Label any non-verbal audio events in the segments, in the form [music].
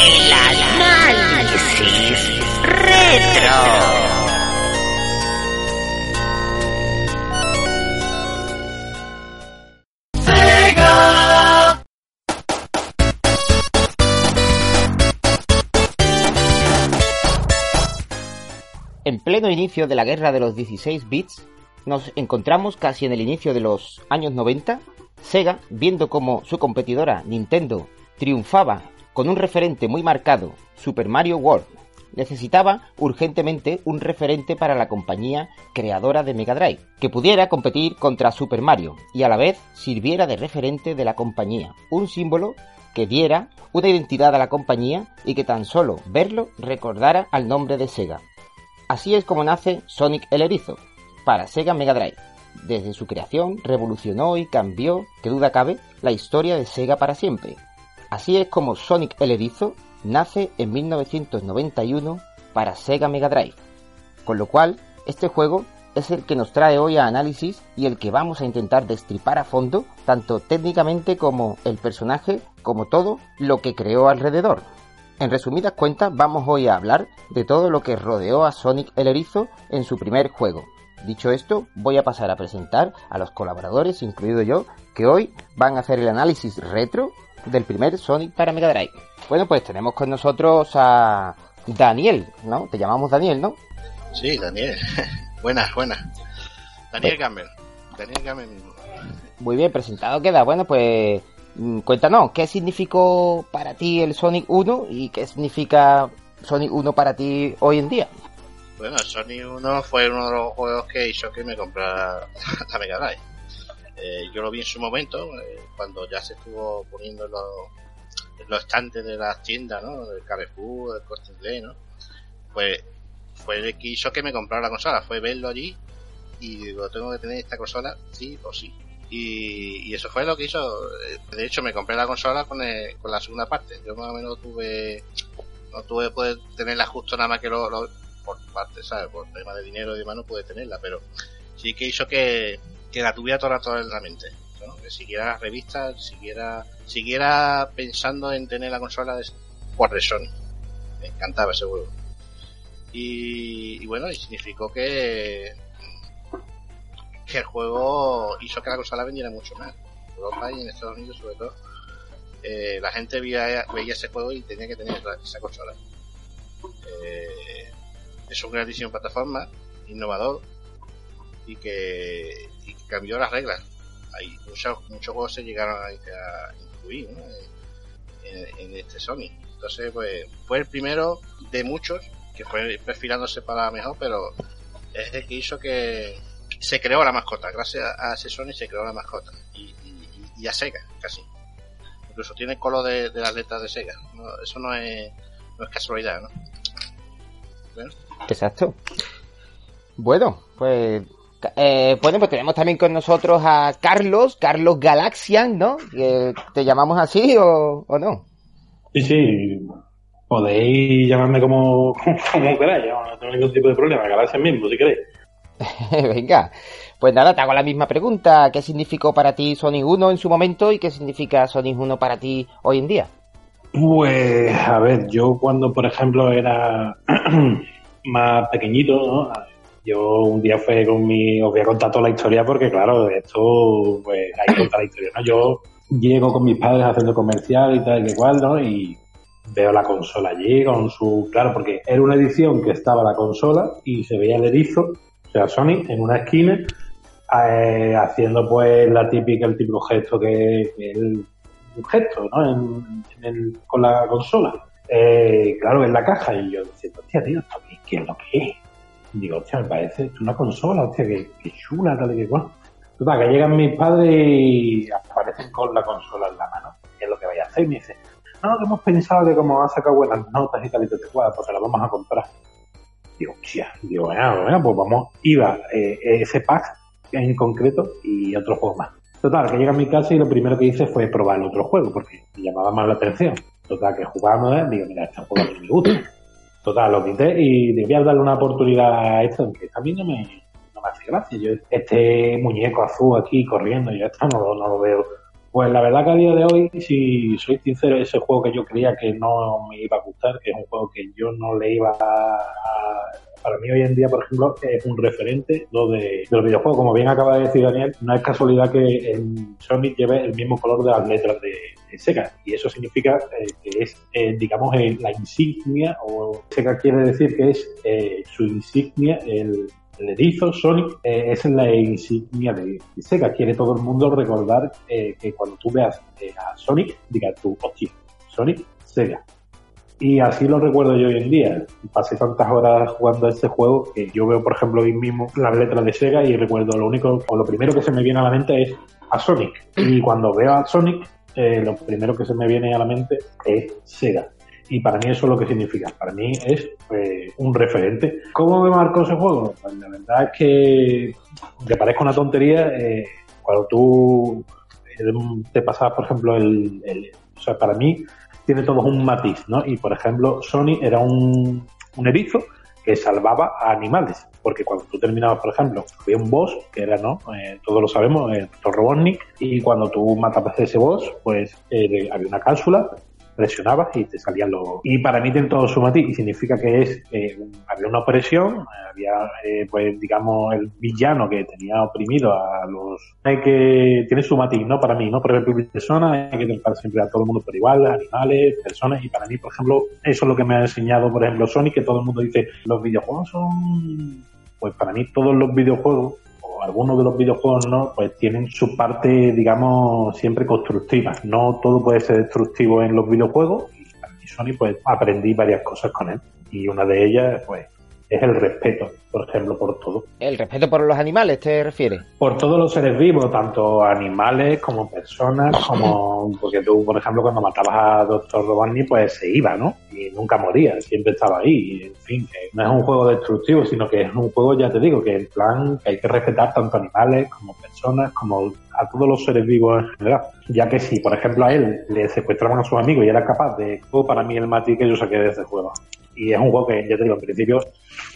El análisis retro. En pleno inicio de la guerra de los 16 bits, nos encontramos casi en el inicio de los años 90, Sega, viendo como su competidora Nintendo triunfaba con un referente muy marcado, Super Mario World, necesitaba urgentemente un referente para la compañía creadora de Mega Drive, que pudiera competir contra Super Mario y a la vez sirviera de referente de la compañía, un símbolo que diera una identidad a la compañía y que tan solo verlo recordara al nombre de Sega. Así es como nace Sonic el Erizo, para Sega Mega Drive. Desde su creación revolucionó y cambió, que duda cabe, la historia de Sega para siempre. Así es como Sonic el Erizo nace en 1991 para Sega Mega Drive. Con lo cual, este juego es el que nos trae hoy a análisis y el que vamos a intentar destripar a fondo, tanto técnicamente como el personaje, como todo lo que creó alrededor. En resumidas cuentas, vamos hoy a hablar de todo lo que rodeó a Sonic el Erizo en su primer juego. Dicho esto, voy a pasar a presentar a los colaboradores, incluido yo, que hoy van a hacer el análisis retro del primer Sonic para Mega Drive. Bueno, pues tenemos con nosotros a Daniel, ¿no? Te llamamos Daniel, ¿no? Sí, Daniel. [laughs] buenas, buenas. Daniel Gamble. Daniel Gamble mismo. Muy bien, presentado queda. Bueno, pues Mm, cuéntanos, ¿qué significó para ti el Sonic 1 y qué significa Sonic 1 para ti hoy en día? Bueno, Sonic 1 fue uno de los juegos que hizo que me comprara [laughs] la Mega Drive. Eh, yo lo vi en su momento, eh, cuando ya se estuvo poniendo los, los estantes de las tiendas, ¿no? Del Carrefour, del Corte Inglés, ¿no? Pues fue el que hizo que me comprara la consola, fue verlo allí y digo, tengo que tener esta consola sí o sí. Y, eso fue lo que hizo. De hecho, me compré la consola con, con la segunda parte. Yo más o menos tuve. No tuve poder tenerla justo nada más que lo, por parte, ¿sabes? Por tema de dinero y demás no pude tenerla, pero sí que hizo que, que la tuviera toda, toda en la mente. Que siguiera las revistas, siguiera, siguiera pensando en tener la consola de, por de Sony. Me encantaba ese juego. Y, y bueno, y significó que que el juego hizo que la consola vendiera mucho más. En Europa y en Estados Unidos sobre todo. Eh, la gente veía, veía ese juego y tenía que tener esa consola. Eh, es un grandísimo plataforma, innovador y que, cambió las reglas. Hay muchos, muchos juegos se llegaron a, incluir en, este Sony. Entonces, pues fue el primero de muchos que fue perfilándose para mejor, pero es el que hizo que, se creó la mascota. Gracias a ese Sony se creó la mascota. Y, y, a Sega, casi. Incluso tiene el color de, las letras de Sega. eso no es, no es casualidad, ¿no? Exacto. Bueno, pues eh, bueno, pues tenemos también con nosotros a Carlos, Carlos Galaxian, ¿no? ¿Te llamamos así o, o, no? Sí, sí. Podéis llamarme como, [laughs] como queráis, no tengo ningún tipo de problema. Galaxian mismo, si queréis. [laughs] Venga, pues nada, te hago la misma pregunta. ¿Qué significó para ti Sonic 1 en su momento y qué significa Sonic 1 para ti hoy en día? Pues, a ver, yo cuando, por ejemplo, era [clears throat] más pequeñito, ¿no? Yo un día fue con mi... Os voy a contar toda la historia porque, claro, esto, pues, hay que contar la historia, ¿no? Yo llego con mis padres haciendo comercial y tal y cual, ¿no? Y veo la consola allí con su... Claro, porque era una edición que estaba la consola y se veía el erizo o sea, Sony en una esquina eh, haciendo pues la típica, el típico gesto que es el, gesto, ¿no? con la consola. Eh, claro, en la caja y yo decía, hostia, tío, ¿esto qué, es lo que es? Digo, hostia, me parece una consola, hostia, que, chula, tal y que cual. Total, que llegan mis padres y aparecen con la consola en la mano. ¿Qué es lo que vais a hacer? Y me dicen, no, que hemos pensado que como ha sacado buenas notas y tal y te pues se la vamos a comprar. Digo, hostia, digo, bueno, bueno, pues vamos, iba eh, ese pack en concreto y otro juego más. Total, que llega a mi casa y lo primero que hice fue probar el otro juego, porque me llamaba más la atención. Total, que jugábamos, ¿eh? digo, mira, este juego a mí me gusta. Total, lo quité y debía darle una oportunidad a esto, a mí no me, no me hace gracia. Yo, este muñeco azul aquí corriendo, yo esto no, no lo veo. Pues la verdad que a día de hoy, si soy sincero, ese juego que yo creía que no me iba a gustar, que es un juego que yo no le iba a... Para mí hoy en día, por ejemplo, es un referente lo de, de los videojuegos. Como bien acaba de decir Daniel, no es casualidad que en Sonic lleve el mismo color de las letras de, de Sega. Y eso significa eh, que es, eh, digamos, eh, la insignia, o Sega quiere decir que es eh, su insignia, el, el erizo Sonic eh, es la insignia de, Sega. Quiere todo el mundo recordar eh, que cuando tú veas eh, a Sonic, digas tú, hostia, Sonic, Sega. Y así lo recuerdo yo hoy en día. Pasé tantas horas jugando a este juego que yo veo, por ejemplo, hoy mismo las letras de Sega y recuerdo lo único, o lo primero que se me viene a la mente es a Sonic. Y cuando veo a Sonic, lo primero que se me viene a la mente es Sega. Y para mí eso es lo que significa. Para mí es eh, un referente. ¿Cómo me marcó ese juego? Pues la verdad es que, aunque parezca una tontería, eh, cuando tú eh, te pasabas, por ejemplo, el, el- O sea, para mí tiene todo un matiz, ¿no? Y, por ejemplo, Sony era un, un erizo que salvaba a animales. Porque cuando tú terminabas, por ejemplo, había un boss, que era, ¿no? Eh, todos lo sabemos, el Dr. Robotnik, y cuando tú matabas a ese boss, pues eh, había una cápsula, presionabas y te salían los... Y para mí tiene todo su matiz, y significa que es, eh, había una opresión, eh, había, eh, pues, digamos, el villano que tenía oprimido a los... Hay que... Tiene su matiz, ¿no? Para mí, ¿no? Por ejemplo, personas, hay que tratar siempre a todo el mundo por igual, animales, personas, y para mí, por ejemplo, eso es lo que me ha enseñado, por ejemplo, Sony, que todo el mundo dice, los videojuegos son... Pues para mí todos los videojuegos algunos de los videojuegos no, pues tienen su parte, digamos, siempre constructiva. No todo puede ser destructivo en los videojuegos y Sony pues aprendí varias cosas con él y una de ellas pues es el respeto, por ejemplo, por todo. El respeto por los animales, ¿te refieres? Por todos los seres vivos, tanto animales como personas, como porque tú, por ejemplo, cuando matabas a Dr. Robotnik, pues se iba, ¿no? Y nunca moría, siempre estaba ahí. En fin, que no es un juego destructivo, sino que es un juego, ya te digo, que en plan que hay que respetar tanto animales como personas, como a todos los seres vivos en general. Ya que si, por ejemplo, a él le secuestraban a sus amigos y era capaz de... Fue para mí el matiz que yo saqué de este juego. Y es un juego que, ya te digo, en principio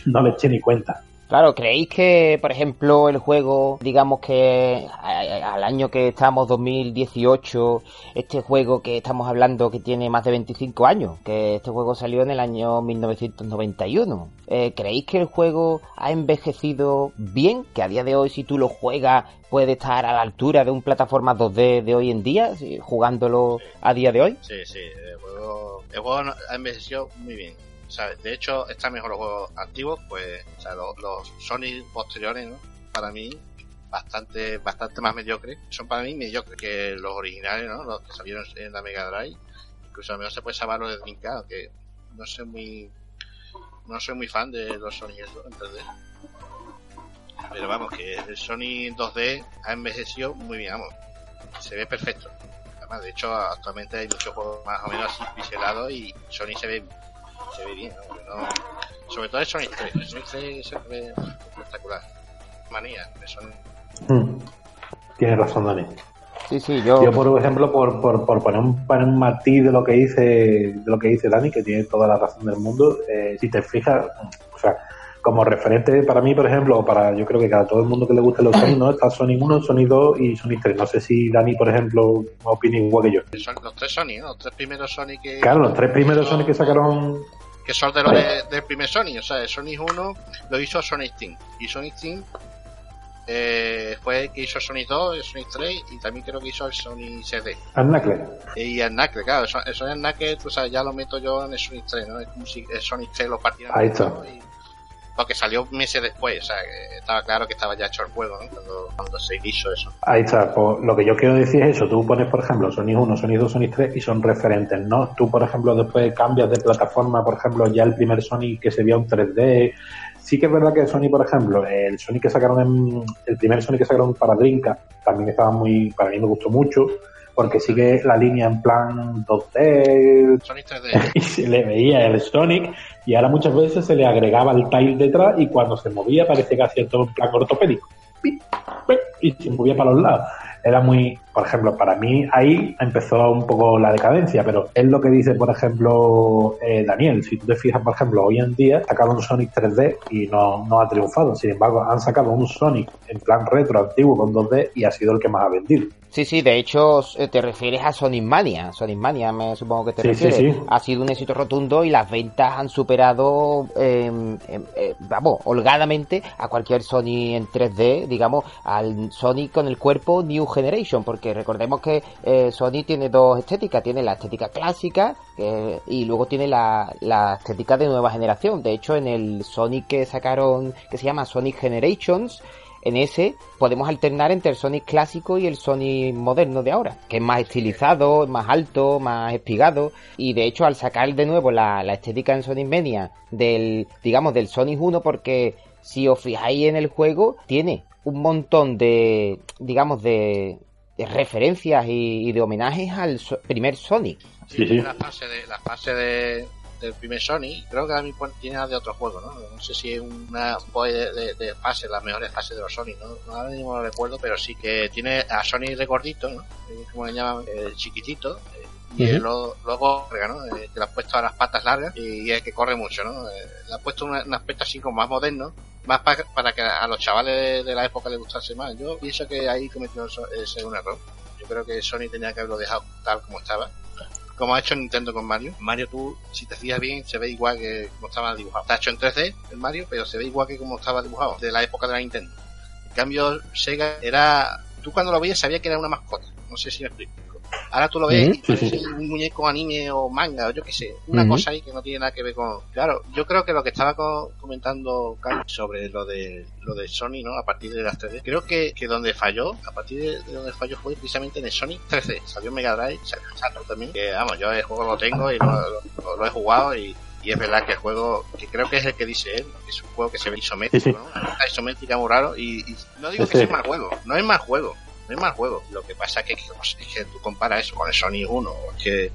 no le eché ni cuenta. Claro, ¿creéis que, por ejemplo, el juego, digamos que al año que estamos, 2018, este juego que estamos hablando que tiene más de 25 años, que este juego salió en el año 1991, eh, ¿creéis que el juego ha envejecido bien? Que a día de hoy, si tú lo juegas, puede estar a la altura de un plataforma 2D de hoy en día, jugándolo a día de hoy? Sí, sí, el juego, el juego no- ha envejecido muy bien. De hecho, está mejor los juegos antiguos, pues, los, los Sony posteriores, ¿no? Para mí, bastante, bastante más mediocres. Son para mí mediocres que los originales, ¿no? Los que salieron en la Mega Drive. Incluso a lo mejor se puede salvar los de Dreamcast, aunque no soy muy, no soy muy fan de los Sony eso, en 3D. Pero vamos, que el Sony 2D ha envejecido muy bien, vamos. Se ve perfecto. Además, de hecho, actualmente hay muchos juegos más o menos así pixelados y Sony se ve, se ve bien, ¿no? No- sobre todo el Sonic 3. El Sonic 3 se ve espectacular. Manía de Sony. Mm. Tienes razón, Dani. Sí, sí, yo... Yo, por ejemplo, por, por, por poner un, poner un matiz de lo que dice de lo que dice Dani, que tiene toda la razón del mundo, eh, si te fijas, o sea, como referente para mí, por ejemplo, o para yo creo que cada todo el mundo que le guste los Sonic, ¿no? Está Sonic 1, Sonic 2 y Sonic 3. No sé si Dani, por ejemplo, opina igual que yo. Son los tres Sony, ¿no? Los tres primeros Sony que. Claro, los tres primeros Sonic que sacaron Que son de los de- del primer Sony. O sea, el Sonic 1 lo hizo Sonic Team. Y Sonic Team eh, fue el que hizo Sonic 2, el Sonic 3 y también creo que hizo el Sonic CD. al Knuckles. Y el Knuckles, claro, eso- el Sonic Knuckles, o sea, ya lo meto yo en el Sonic 3, ¿no? Es como si el Sonic 3 lo partieran. Ahí está. y- Porque salió meses después, o sea, estaba claro que estaba ya hecho el juego, ¿no? Cuando, se hizo eso. Ahí está, pues, lo que yo quiero decir es eso, tú pones por ejemplo Sonic 1, Sonic 2, Sonic 3 y son referentes, ¿no? Tú por ejemplo después cambias de plataforma, por ejemplo ya el primer Sonic que se vio en 3D, Sí que es verdad que Sony, por ejemplo, el Sonic que sacaron en, el primer Sonic que sacaron para Dreamcast también estaba muy, para mí me gustó mucho, porque sigue la línea en plan 2D Sonic 3D. y se le veía el Sonic y ahora muchas veces se le agregaba el tile detrás y cuando se movía parecía que hacía todo en plan ortopédico. Y se movía para los lados. Era muy, por ejemplo, para mí ahí empezó un poco la decadencia, pero es lo que dice, por ejemplo, eh, Daniel. Si tú te fijas, por ejemplo, hoy en día sacaron un Sonic 3D y no, no ha triunfado. Sin embargo, han sacado un Sonic en plan retro, antiguo, con 2D y ha sido el que más ha vendido. Sí, sí, de hecho eh, te refieres a Sonic Mania. Sonic Mania, me supongo que te Sí, sí, refieres. sí. Ha sido un éxito rotundo y las ventas han superado, eh, eh, eh, vamos, holgadamente a cualquier Sony en 3D, digamos, al Sony con el cuerpo New Generation, porque recordemos que eh, Sony tiene dos estéticas. Tiene la estética clásica y luego tiene la, la estética de nueva generación. De hecho, en el Sonic que sacaron, que se llama Sonic Generations, en ese podemos alternar entre el Sonic clásico y el Sonic moderno de ahora, que es más estilizado, más alto, más espigado. Y de hecho, al sacar de nuevo la, la estética en Sonic Mania del, digamos, del Sonic 1, porque si os fijáis en el juego, tiene un montón de, digamos, de, de referencias y, y de homenajes al so- primer Sonic. Sí, sí. La fase de, la fase de, del primer Sony, creo que también tiene la de otro juego, ¿no? No sé si es una de, de, de fase, las mejores fases de los Sony, ¿no? No, ahora mismo no recuerdo, pero sí que tiene a Sony de gordito, ¿no? Eh, Como le llaman, el chiquitito. eh, Y él lo- luego, ¿no? Eh, que le ha puesto a las patas largas y, es que corre mucho, ¿no? Eh, le ha puesto un aspecto así como más moderno, más pa- para que a los chavales de, de la época les gustase más. Yo pienso que ahí cometió ese un error. Yo creo que Sony tenía que haberlo dejado tal como estaba como ha hecho Nintendo con Mario. Mario tú, si te fijas bien, se ve igual que como estaba dibujado. Está hecho en 3D el Mario, pero se ve igual que como estaba dibujado, de la época de la Nintendo. En cambio, Sega era... Tú cuando lo veías sabías que era una mascota. No sé si me explico. Ahora tú lo ves sí, parece un muñeco anime o manga o yo qué sé. Una cosa ahí que no tiene nada que ver con... Claro, yo creo que lo que estaba co- comentando Carlos sobre lo de lo de Sony, ¿no? A partir de las 3D. Creo que, que donde falló, a partir de, de donde falló fue precisamente en el Sony 3D. Salió Mega Drive, salió Saturn también. Que vamos, yo el juego lo tengo y lo, lo- lo he jugado y, y es verdad que el juego, que creo que es el que dice él, que es un juego que se ve isométrico, Sí, sí. ¿no? Cosa isométrica muy raro y, y no digo Sí, que sea mal juego, no es mal juego. No es mal juego. Lo que pasa es que, es que tú comparas eso con el Sony 1, es que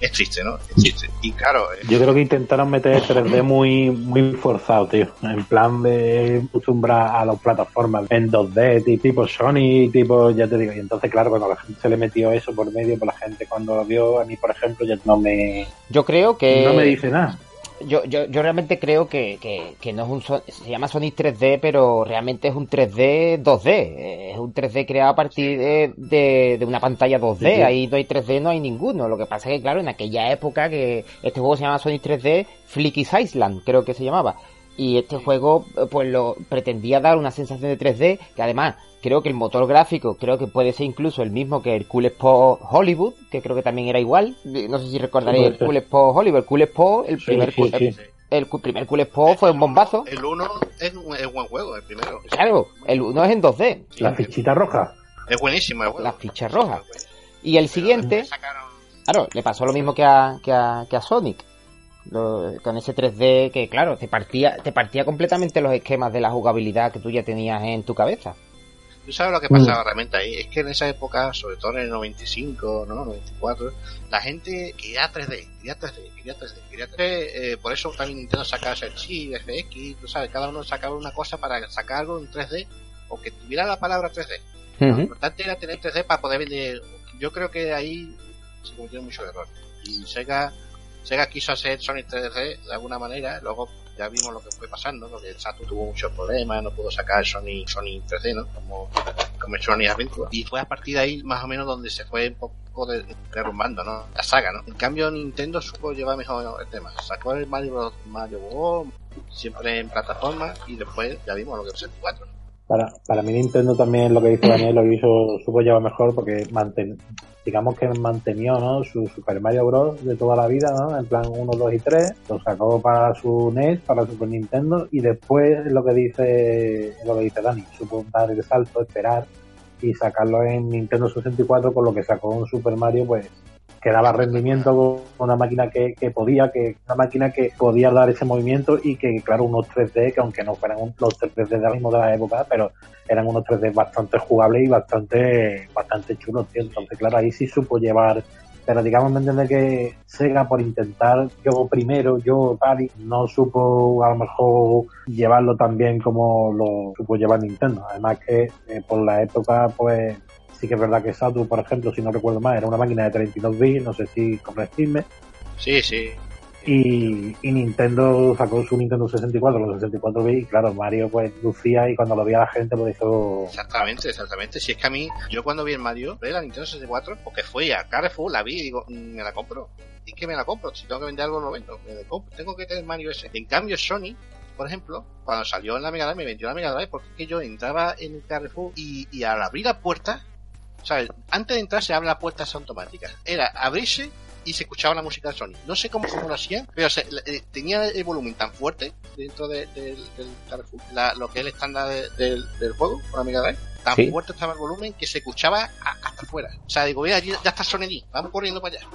es triste, ¿no? Es triste. Y claro, eh, Yo creo que intentaron meter 3D muy, muy forzado, tío. En plan de acostumbrar a las plataformas en 2D, ti- tipo Sony, tipo, ya te digo. Y entonces, claro, cuando la gente se le metió eso por medio, pues la gente cuando lo vio, a mí, por ejemplo, ya no me, Yo creo que... no me dice nada. Yo, yo, yo realmente creo que, que, que no es un se llama Sonic 3D, pero realmente es un 3D 2D. Eh, Es un 3D creado a partir de, de, de una pantalla 2D. Sí, sí. Ahí no hay 3D, no hay ninguno. Lo que pasa es que, claro, en aquella época que este juego se llama Sonic 3D, Flicky's Island, creo que se llamaba. Y este juego, eh, pues lo pretendía dar una sensación de 3D, que además creo que el motor gráfico, creo que puede ser incluso el mismo que el Cool Spot Hollywood, que creo que también era igual. No sé si recordaréis el ser. Cool Spot Hollywood. El Cool Spot, el Sí, primer, sí, el- sí. el primer Cool Spot fue un bombazo. el 1 es un, es buen juego, el primero. Claro, el uno es en 2D. La fichita roja. Es buenísimo el juego. Las fichas rojas. Y el siguiente, claro, le pasó lo mismo que a, que a, que a Sonic. Lo- con ese 3D que, claro, te partía, te partía completamente los esquemas de la jugabilidad que tú ya tenías en tu cabeza. ¿Tú sabes lo que Mm. pasaba realmente ahí? Es que en esa época, sobre todo en el 95, ¿no? 94, la gente quería 3D, quería 3D, quería 3D, quería 3D. eh, por eso también Nintendo sacaba el chip, FX, tú sabes, cada uno sacaba una cosa para sacar algo en 3D o que tuviera la palabra 3D. Lo importante era tener 3D para poder vender. Yo creo que ahí se cometió mucho error. Y Sega, Sega quiso hacer Sonic 3D de alguna manera, luego ya vimos lo que fue pasando, porque el Saturn tuvo muchos problemas, no pudo sacar Sony, Sony 3D, ¿no? Como, como Sony Adventure. Y fue a partir de ahí más o menos donde se fue un poco de- derrumbando, ¿no? La saga, ¿no? En cambio Nintendo supo llevar mejor el tema. Sacó el Mario Bros. Mario World, siempre en plataforma, y después ya vimos lo que es el 4. Para, para mí Nintendo también lo que hizo Daniel lo hizo, supo llevar mejor porque manten, digamos que mantenió ¿no? su Super Mario Bros. de toda la vida, ¿no? en plan 1, 2 y 3, lo sacó para su NES, para Super Nintendo y después lo que dice lo que dice Dani, supo dar el salto, esperar y sacarlo en Nintendo 64 con lo que sacó un Super Mario pues que daba rendimiento con una máquina que, que podía, que una máquina que podía dar ese movimiento y que, claro, unos 3D, que aunque no fueran un- los 3D de mismo de la época, pero eran unos 3D bastante jugables y bastante, bastante chulos, tío. Entonces, claro, ahí sí supo llevar pero digamos, me entiende que Sega por intentar yo primero, yo tal, no supo a lo mejor llevarlo tan bien como lo supo llevar Nintendo. Además que eh, por la época, pues sí que es verdad que Saturn, por ejemplo, si no recuerdo mal, era una máquina de 32 bits, no sé si corregirme, Sí, sí. y, y Nintendo sacó su Nintendo 64, los 64 bits, y claro, Mario pues lucía y cuando lo veía la gente pues hizo... Exactamente, exactamente. Si es que a mí, yo cuando vi el Mario, ve la Nintendo 64, porque fui a Carrefour, la vi y digo, mm, me la compro. ¿Y que me la compro? Si tengo que vender algo, lo vendo. Me la compro. Tengo que tener Mario ese. En cambio, Sony, por ejemplo, cuando salió en la Mega Drive, me vendió la Mega Drive porque es que yo entraba en el Carrefour y, y al abrir la puerta, sea, antes de entrar se abre la puerta esa automática. Era abrirse y se escuchaba la música de Sony. No sé cómo, cómo lo hacían, pero se- eh, tenía el volumen tan fuerte dentro de- del Carrefour, la- lo que es el estándar de- del, juego, con la Mega Drive, tan Sí. fuerte estaba el volumen que se escuchaba a- hasta afuera. O sea, digo, mira, ya está Sony allí, vamos corriendo para allá.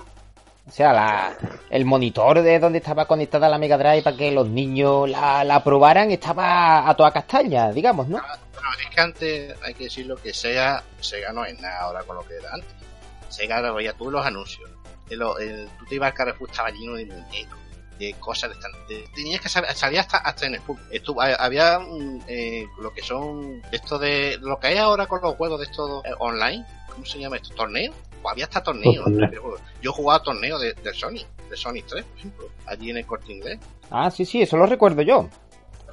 O sea, la- el monitor de donde estaba conectada la Mega Drive para que los niños la, la probaran estaba a toda castaña, digamos, ¿no? Bueno, es que antes, hay que decirlo, que Sega, Sega no es nada ahora con lo que era antes. Sega lo veías tú los anuncios. El- tú te ibas al Carrefour, estaba lleno de muñecos, de cosas de, de- tenías que saber, salía hasta, hasta en el ha- había eh, lo que son esto de lo que hay ahora con los juegos de estos eh, online, ¿cómo se llama esto? ¿Torneos? Pues había hasta torneos. Torneos. Yo- Yo jugaba torneos de, de Sony, de Sony 3, por ejemplo, allí en el corte inglés Ah, sí, sí, eso lo recuerdo yo.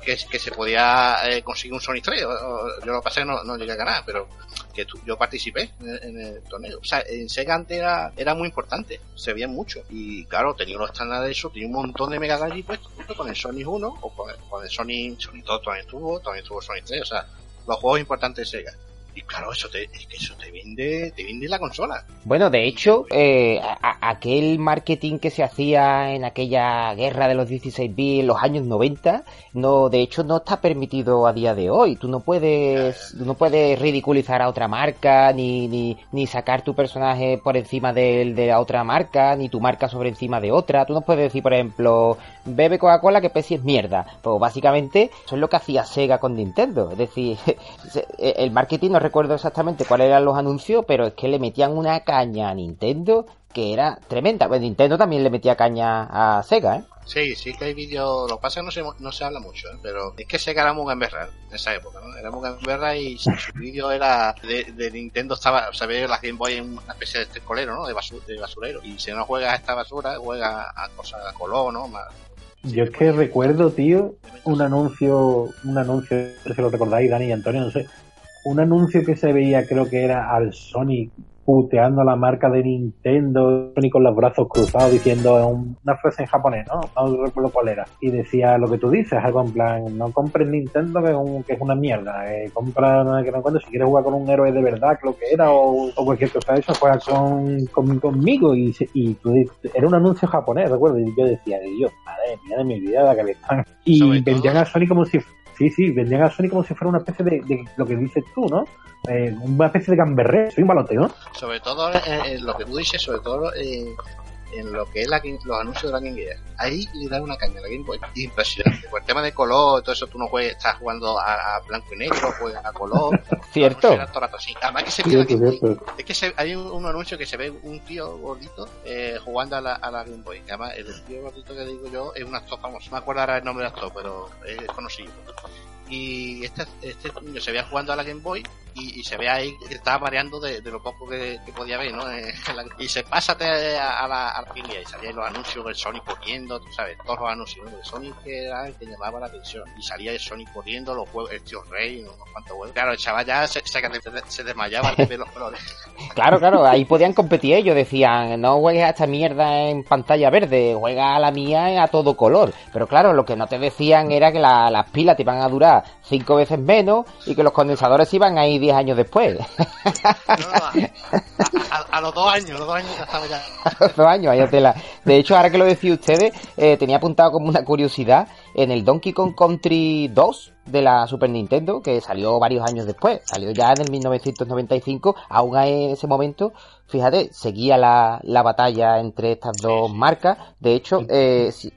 que, que se podía eh, conseguir un Sony 3. o- o- yo lo que no, no llegué a ganar, pero que tu- yo participé en, el- en el torneo. O sea, en Sega antes era, era muy importante, se veía mucho. Y claro, tenía los estándares de eso, tenía un montón de Mega Drive puestos, junto con el Sony 1 o con el, con el Sony, Sony 2 también tuvo, también tuvo Sony 3, o sea, los juegos importantes de Sega. Y claro, eso te, es que eso te vende, te vende la consola. Bueno, de hecho, eh, aquel marketing que se hacía en aquella guerra de los 16 bits en los años 90, no, de hecho no está permitido a día de hoy. Tú no puedes, tú no puedes ridiculizar a otra marca, ni, ni, ni sacar tu personaje por encima de, la otra marca, ni tu marca sobre encima de otra. Tú no puedes decir, por ejemplo, bebe Coca-Cola que Pepsi es mierda. Pues básicamente eso es lo que hacía Sega con Nintendo. Es decir, [laughs] se- el marketing no recuerdo exactamente cuáles eran los anuncios, pero es que le metían una caña a Nintendo que era tremenda. Pues Nintendo también le metía caña a Sega, ¿eh? Sí, sí que hay vídeos, lo que pasa es que no se, no se habla mucho, ¿eh? pero es que Sega era muy gamberra en esa época, ¿no? Era muy gamberra y su su [laughs] vídeo era de, de Nintendo estaba, o sea, la Game Boy en una especie de estercolero, ¿no? De, basu- de basurero. Y si no juegas a esta basura, juega a cosas a color, ¿no? Más, Yo es que recuerdo, tío, un anuncio, un anuncio, no sé si lo recordáis, Dani y Antonio, no sé, un anuncio que se veía, creo que era al Sony puteando a la marca de Nintendo, Sony con los brazos cruzados diciendo un- una frase en japonés, ¿no? No recuerdo cuál era. Y decía lo que tú dices, algo en plan, no compres Nintendo que es, un- que es una mierda, eh, compra nada que no encuentres, si quieres jugar con un héroe de verdad, lo que era, o, o cualquier cosa de eso, juega con, con- conmigo. Y, y tú dices- era un anuncio japonés, recuerdo, y yo decía, Dios, madre mía de mi vida, la que me están. Y vendían a Sony como si Sí, sí, vendían a Sony como si fuera una especie de, lo que dices tú, ¿no? Eh, una especie de gamberré, soy un balote, ¿no? sobre todo en, en lo que tú dices, sobre todo en, en lo que es la, Game- los anuncios de la Game Gear. Ahí le da una caña a la Game Boy impresionante. Por el tema de color, todo eso tú no juegas, estás jugando a, a blanco y negro, juegas a color. [laughs] Cierto. Todo el rato así. Además que se ve la Cierto, Game Boy cierto. Es que se- hay un, un anuncio que se ve un tío gordito eh, jugando a la, a la Game Boy. Además, el tío gordito que digo yo es un actor famoso. No me acuerdo ahora el nombre del actor, pero es conocido. Y este, este niño se veía jugando a la Game Boy y, y se ve ahí que estaba mareando de, de lo poco que, que podía ver, ¿no? [laughs] Eh, y se pásate a, a la, a la y salían los anuncios del Sony corriendo, tú sabes, todos los anuncios de Sony que era el que llamaba la atención. Y salía el Sony corriendo, los juegos, el tío Rey, unos cuantos juegos. Claro, el chaval ya se, se, se desmayaba de ver los [laughs] colores. Claro, claro, ahí podían competir ellos, decían, no juegues a esta mierda en pantalla verde, juega a la mía a todo color. Pero claro, lo que no te decían era que la- las pilas te iban a durar cinco veces menos y que los condensadores iban a ir diez años después. No, a- a- a- a los dos años, los dos años ya estaba ya. [laughs] dos años, vaya tela. De hecho, ahora que lo decís ustedes, eh, tenía apuntado como una curiosidad en el Donkey Kong Country 2 de la Super Nintendo, que salió varios años después, salió ya en el 1995, aún en ese momento, fíjate, seguía la, la batalla entre estas dos marcas. De hecho, eh, si-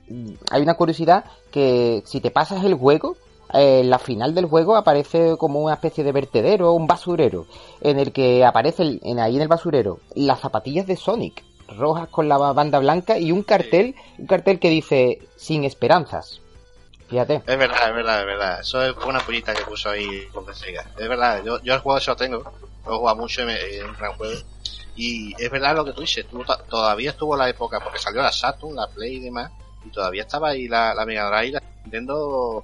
hay una curiosidad que si te pasas el juego, en la final del juego aparece como una especie de vertedero, un basurero, en el que aparece en, ahí en el basurero las zapatillas de Sonic, rojas con la banda blanca y un cartel, un cartel que dice sin esperanzas. Fíjate. Es verdad, es verdad, es verdad. Eso es una pollita que puso ahí con Sega. Es verdad, yo, yo el juego eso lo tengo. Lo jugado mucho me- es un gran juego. Y es verdad lo que tú dices, tú to- todavía estuvo la época, porque salió la Saturn, la Play y demás, y todavía estaba ahí la, la Mega Drive, la Nintendo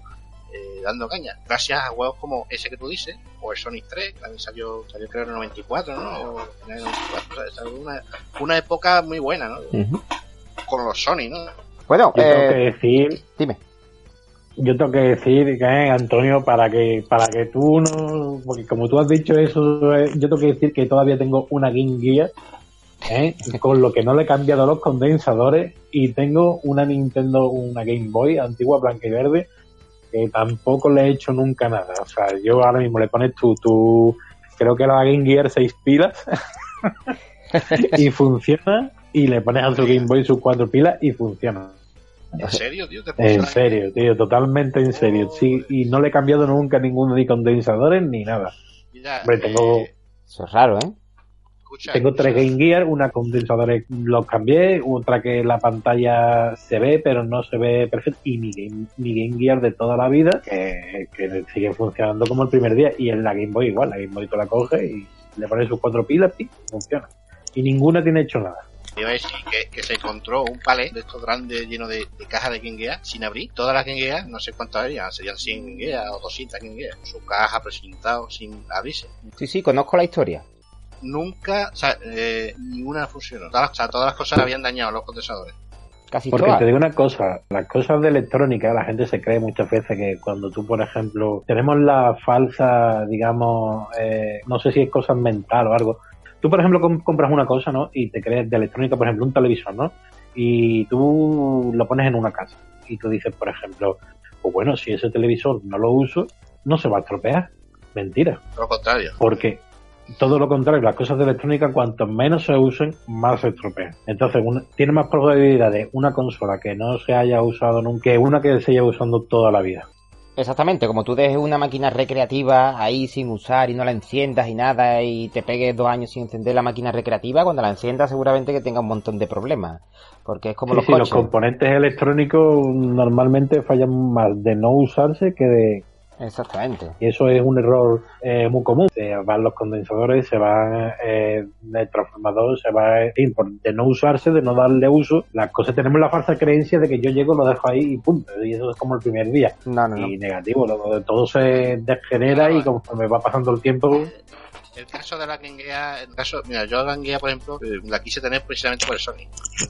eh, dando caña. Gracias a juegos como ese que tú dices, o el Sonic 3, que también salió, salió creo en el 94, ¿no? O en el 94, o sea, salió una, una época muy buena, ¿no? Con los Sony, ¿no? Bueno, Yo tengo que eh, decir, dime. yo tengo que decir que Antonio para que para que tú no porque como tú has dicho eso eh, yo tengo que decir que todavía tengo una Game Gear ¿eh? [laughs] con lo que no le he cambiado los condensadores y tengo una Nintendo una Game Boy antigua blanca y verde que tampoco le he hecho nunca nada o sea yo ahora mismo le pones tu tu creo que la Game Gear 6 pilas [laughs] y funciona y le pones a tu Game Boy sus cuatro pilas y funciona ¿En serio, tío? ¿Te en serio, tío, totalmente en serio. Sí, y no le he cambiado nunca ninguno ni condensadores ni nada. Mira, Hombre, tengo- eh, Eso es raro, ¿eh? Escucha, Tengo tres. Game Gear, una condensadores los cambié, otra que la pantalla se ve, pero no se ve perfecto, y mi Game, mi Game Gear de toda la vida, que, que sigue funcionando como el primer día, y en la Game Boy igual, la Game Boy tú la coges y le pones sus cuatro pilas y funciona. Y ninguna tiene hecho nada. Iba a decir que, que se encontró un palé de estos grandes lleno de, de cajas de Game Gear sin abrir. Todas las Game Gear, no sé cuántas había, serían 100 Game Gear o 200 Game Gear. Su caja presentado sin abrirse. Sí, sí, conozco la historia. Nunca, o sea, eh, ninguna funcionó. Todas, o sea, todas las cosas habían dañado los condensadores. Casi Porque todas. te digo una cosa, las cosas de electrónica, la gente se cree muchas veces que cuando tú, por ejemplo, tenemos la falsa, digamos, eh, no sé si es cosa mental o algo. Tú, por ejemplo, com- compras una cosa, ¿no? Y te crees de electrónica, por ejemplo, un televisor, ¿no? Y tú lo pones en una casa. Y tú dices, por ejemplo, pues bueno, si ese televisor no lo uso, no se va a estropear. Mentira. Todo lo contrario. Porque todo lo contrario, las cosas de electrónica, cuanto menos se usen, más se estropean. Entonces, una- tiene más probabilidades una consola que no se haya usado nunca que una que se lleva usando toda la vida. Exactamente, como tú dejes una máquina recreativa ahí sin usar y no la enciendas y nada y te pegues dos años sin encender la máquina recreativa, cuando la enciendas seguramente que tenga un montón de problemas. Porque es como Sí, los sí, los componentes electrónicos normalmente fallan más de no usarse que de... Exactamente. Y eso es un error eh, muy común. Se van los condensadores, se van eh, el transformador, se va... En fin, por- de no usarse, de no darle uso. Las cosas tenemos la falsa creencia de que yo llego, lo dejo ahí y punto. Y eso es como el primer día. No, no, no. y negativo, lo- todo se degenera y conforme va pasando el tiempo, El caso de la Game Gear, el caso, mira, yo la Game Gear, por ejemplo, la quise tener precisamente por el Sony.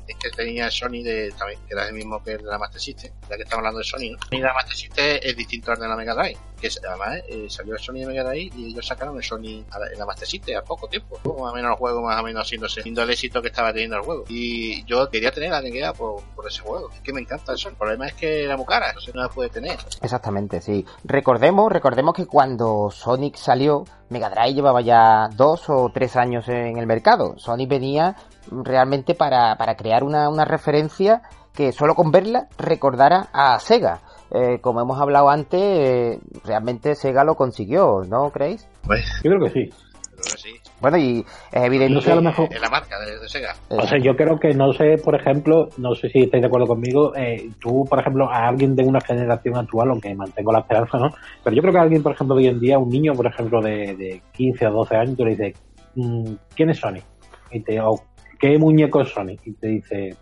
Es que tenía el Sony de, también, que era el mismo que el de la Master System, ya que estamos hablando de Sony, ¿no? Y la Master System es distinto al de la Mega Drive, que además eh, salió el Sony Mega Drive y ellos sacaron el Sony a en la Master al poco tiempo. Más o menos el juego, más o menos haciéndose, siendo el éxito que estaba teniendo el juego. Y yo quería tener la Gear por, por ese juego. Es que me encanta eso. El problema es que era muy cara, no la puede tener. Exactamente, sí. Recordemos, recordemos que cuando Sonic salió, Mega Drive llevaba ya dos o tres años en el mercado. Sonic venía realmente para, para crear una, una referencia que solo con verla recordara a Sega. Eh, como hemos hablado antes, eh, realmente Sega lo consiguió, ¿no creéis? Pues, yo creo que sí. creo que sí. Bueno, y es evidente No sé, a lo mejor- Es la marca de, de Sega. eh, O sea, yo creo que no sé, por ejemplo, no sé si estáis de acuerdo conmigo, eh, tú, por ejemplo, a alguien de una generación actual, aunque mantengo la esperanza, ¿no? Pero yo creo que a alguien, por ejemplo, de hoy en día, un niño, por ejemplo, de, de 15 o 12 años, tú le dices, mm, ¿quién es Sony? Y te, o, ¿qué muñeco es Sony? Y te dice,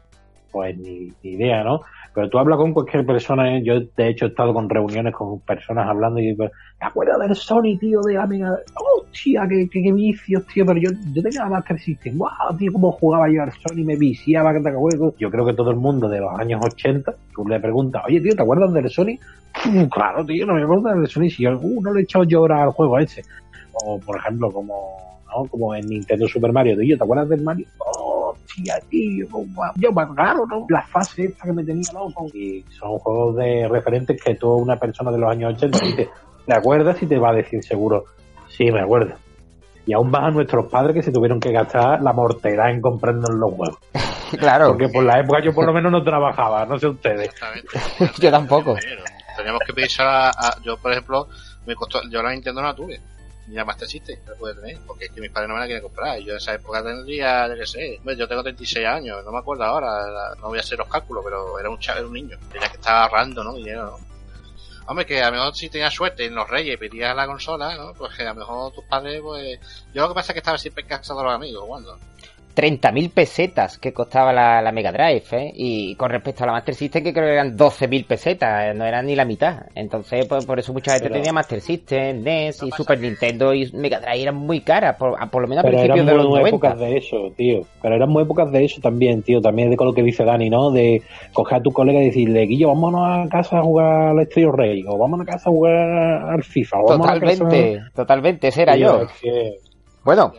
pues ni, ni idea, ¿no? Pero tú hablas con cualquier persona, ¿eh? yo de hecho he estado con reuniones con personas hablando y digo, ¿te acuerdas del Sony, tío, de la Mega? ¡Oh, qué, qué, qué vicios, tío! Pero yo, yo tenía Master System, ¡guau, tío, cómo jugaba yo al Sony! Me viciaba, que te acuerdas. Yo creo que todo el mundo de los años 80, tú le preguntas, oye, tío, ¿te acuerdas del Sony? "Mm, Claro, tío, no me acuerdo del Sony, si yo, uh, no le he echado llorar al juego ese. O, por ejemplo, como ¿no? Como en Nintendo Super Mario. Tío, ¿te acuerdas del Mario? Oh, tío, guau. yo me agarro, ¿no? La fase esta que me tenía loco. Y son juegos de referentes que toda una persona de los años 80 dice, ¿te acuerdas? Y te va a decir seguro, sí, me acuerdo. Y aún más a nuestros padres que se tuvieron que gastar la mortera en comprarnos los juegos. [laughs] claro. Porque por la época yo por lo menos no trabajaba, no sé ustedes. Exactamente. [laughs] Yo tampoco. Teníamos que pedir a, a- yo por ejemplo, me costó, yo la Nintendo no la tuve. Ni la Master System la pude tener, porque es que mis padres no me la quieren comprar. Yo en esa época tendría, yo qué sé, yo tengo 36 años, no me acuerdo ahora, no voy a hacer los cálculos, pero era un chaval, un niño. Tenía que estar ahorrando, ¿no? Dinero, ¿no? Hombre, que a lo mejor si tenías suerte en los reyes pedías la consola, ¿no? Pues que a lo mejor tus padres, pues... Yo lo que pasa es que estaba siempre en casa de los amigos jugando. 30.000 pesetas que costaba la, la Mega Drive, ¿eh? Y con respecto a la Master System, que creo que eran 12.000 pesetas, eh, no eran ni la mitad. Entonces, pues por eso mucha gente Pero- tenía Master System, NES y Super que- Nintendo y Mega Drive eran muy caras, por, a- por lo menos a Pero eran principios de los muy 90. épocas de eso, tío. Pero eran muy épocas de eso también, tío. También de con lo que dice Dani, ¿no? De coger a tu colega y decirle, Guillo, vámonos a casa a jugar al Estrella Rey, o vámonos a casa a jugar al FIFA, o vamos a casa... Totalmente, totalmente, ese era Tío, yo. es que- Bueno,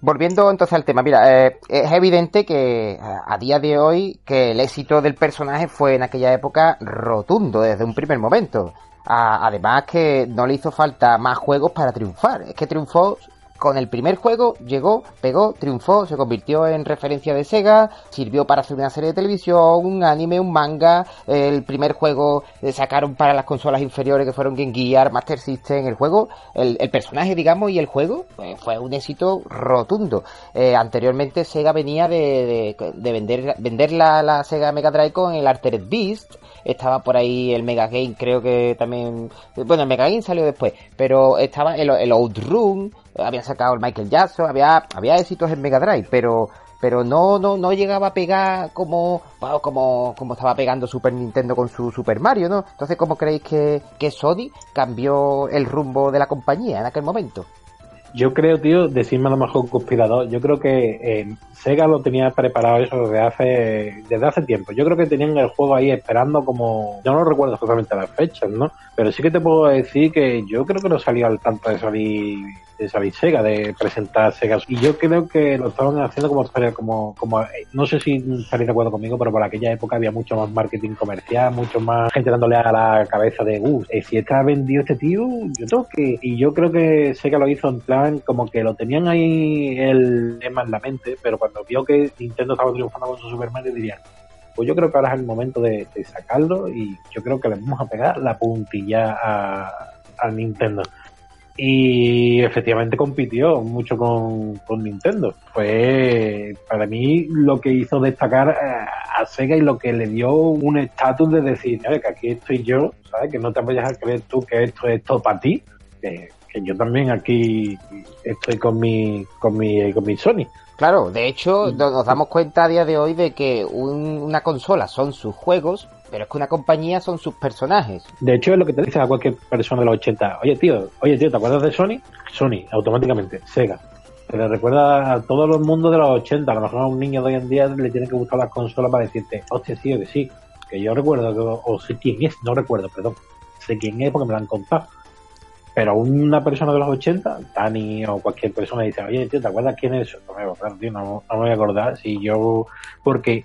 volviendo entonces al tema, mira, eh, es evidente que a día de hoy que el éxito del personaje fue en aquella época rotundo desde un primer momento. Además que no le hizo falta más juegos para triunfar, es que triunfó con el primer juego, llegó, pegó, triunfó, se convirtió en referencia de Sega, sirvió para hacer una serie de televisión, un anime, un manga, el primer juego eh, sacaron para las consolas inferiores que fueron Game Gear, Master System, el juego, el, personaje digamos y el juego pues, fue un éxito rotundo. Eh, anteriormente Sega venía de, de- de vender, vender la, Sega Mega Drive con el Altered Beast, estaba por ahí el Mega Game, creo que también, bueno, el Mega Game salió después, pero estaba el, el Outrun, habían sacado el Michael Jackson, había, había éxitos en Mega Drive, pero pero no, no, no llegaba a pegar como, como, como estaba pegando Super Nintendo con su Super Mario, ¿no? Entonces, ¿cómo creéis que, que Sony cambió el rumbo de la compañía en aquel momento? Yo creo, tío, decirme a lo mejor conspirador, yo creo que eh, Sega lo tenía preparado eso desde hace, desde hace tiempo. Yo creo que tenían el juego ahí esperando como, yo no recuerdo exactamente las fechas, ¿no? Pero sí que te puedo decir que yo creo que no salió al tanto de salir, Sega, de presentar Sega. Y yo creo que lo estaban haciendo como, como, eh, no sé si estaréis de acuerdo conmigo, pero por aquella época había mucho más marketing comercial, mucho más gente dándole a la cabeza de, uh, eh, si está vendido este tío, yo tengo que, y yo creo que Sega lo hizo en plan como que lo tenían ahí el tema en la mente, pero cuando vio que Nintendo estaba triunfando con su Super Mario dirían, pues yo creo que ahora es el momento de, de sacarlo y yo creo que le vamos a pegar la puntilla a, a Nintendo. Y efectivamente compitió mucho con, con Nintendo. Fue para mí lo que hizo destacar eh, a Sega y lo que le dio un estatus de decir, "Oye, que aquí estoy yo, ¿sabes? Que no te vayas a creer tú que esto es todo para ti. Que, yo también aquí estoy con mi, con mi, con mi Sony. Claro, de hecho, no- nos damos cuenta a día de hoy de que un- una consola son sus juegos, pero es que una compañía son sus personajes. De hecho, es lo que te dice a cualquier persona de los 80. Oye, tío, oye, tío, ¿te acuerdas de Sony? Sony, automáticamente. Sega. Se le recuerda a todo el mundo de los 80. A lo mejor a un niño de hoy en día le tiene que gustar las consolas para decirte, hostia, sí, que sí. Que yo recuerdo, que- o sé quién es, no recuerdo, perdón. Sé quién es porque me lo han contado. Pero una persona de los 80, Dani o cualquier persona dice, oye, tío, ¿te acuerdas quién es? No me voy a acordar, tío, no, no me voy a acordar. Si yo, porque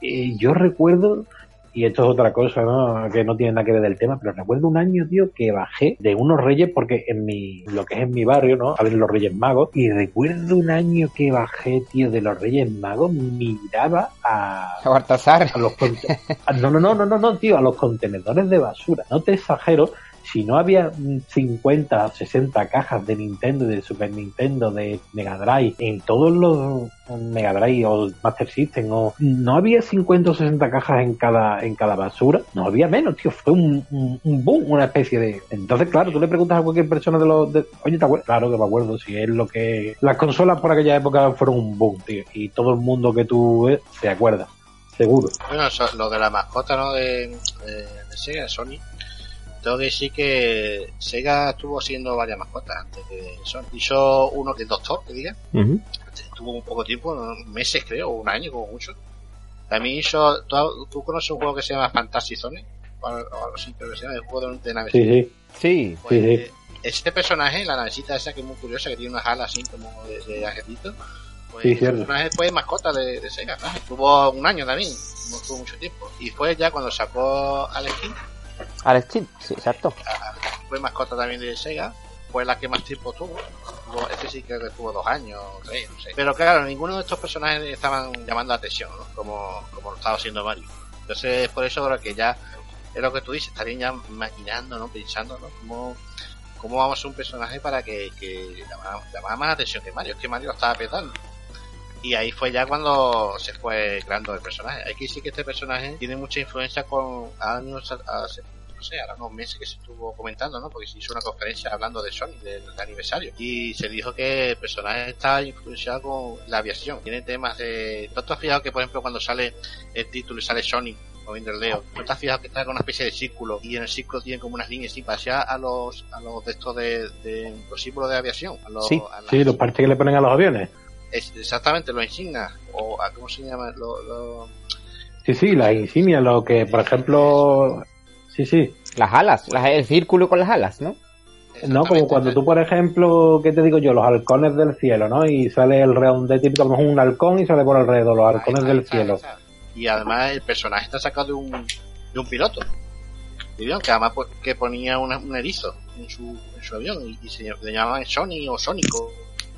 eh, yo recuerdo y esto es otra cosa, ¿no? Que no tiene nada que ver del tema, pero recuerdo un año, tío, que bajé de unos reyes, porque en mi, lo que es en mi barrio, ¿no? Abren los reyes magos, y recuerdo un año que bajé, tío, de los reyes magos, miraba a, A Baltasar. a los [laughs] a- no, no, no, no, no, no, tío, a los contenedores de basura. No te exagero, si no había mm, 50, 60 cajas de Nintendo, de Super Nintendo, de Mega Drive, en todos los Mega Drive o Master System, o no había 50 o 60 cajas en cada, en cada basura, no había menos, tío, fue un, boom, una especie de... Entonces, claro, tú le preguntas a cualquier persona de los... de- Oye, ¿te acuerdas? Claro que me acuerdo, si es lo que... Las consolas por aquella época fueron un boom, tío, y todo el mundo que tú ves se acuerda, seguro. Bueno, eso- lo de la mascota, ¿no? De, de, de Sony. Tengo que decir que Sega estuvo haciendo varias mascotas antes de Sony. Hizo uno de Doctor, que diga. Estuvo un poco tiempo, meses creo, o un año como mucho. También hizo... ¿Tú, tú conoces un juego que se llama Fantasy Zone? O algo así, creo que se llama, el juego de, de naves. Sí, sí. Sí. Pues, Sí, sí. este personaje, la navecita esa que es muy curiosa, que tiene unas alas así como de, de angelito, pues Sí, ese cierto. personaje fue mascota de, de Sega. ¿no? Estuvo un año también, no estuvo mucho tiempo. Y fue ya cuando sacó Alex Kidd, Alex Kidd, sí, exacto. fue mascota también de Sega, fue la que más tiempo tuvo. Este sí que tuvo dos años, tres, no sé. Pero claro, ninguno de estos personajes estaban llamando la atención. Como, como lo estaba haciendo Mario. Entonces, por eso creo que ya es lo que tú dices, estarían ya maquinando, ¿no? Pensando, ¿no? Cómo, cómo vamos a un personaje para que, que llamara, llamara más atención que Mario. Es que Mario lo estaba petando. Y ahí fue ya cuando se fue creando el personaje. Hay que decir que este personaje tiene mucha influencia con años, hace, no sé, ahora unos meses que se estuvo comentando, ¿no? Porque se hizo una conferencia hablando de Sony, del aniversario. Y se dijo que el personaje está influenciado con la aviación. Tiene temas de... ¿No te has fijado que, por ejemplo, cuando sale el título y sale Sony, el Leo, ¿no te has fijado que está con una especie de círculo y en el círculo tiene como unas líneas así, parecía a los, a los de estos de, de los símbolos de aviación? A los, Sí, a las- Sí, los parches que le ponen a los aviones. Es- exactamente, los insignias, o a- ¿cómo se llama? Lo, lo- Sí, sí, las insignias, lo que, por ejemplo, sí, sí. Las alas, las- el círculo con las alas, ¿no? No, como cuando tú, por ejemplo, ¿qué te digo yo? Los halcones del cielo, ¿no? Y sale el redondel típico, a lo mejor un halcón y sale por alrededor, los halcones Ahí del está, cielo. está. Y además el personaje está sacado de un, de un piloto. de avión, que además pues, que ponía una- un erizo en su, en su avión y, y se le llamaban Sony o Sónico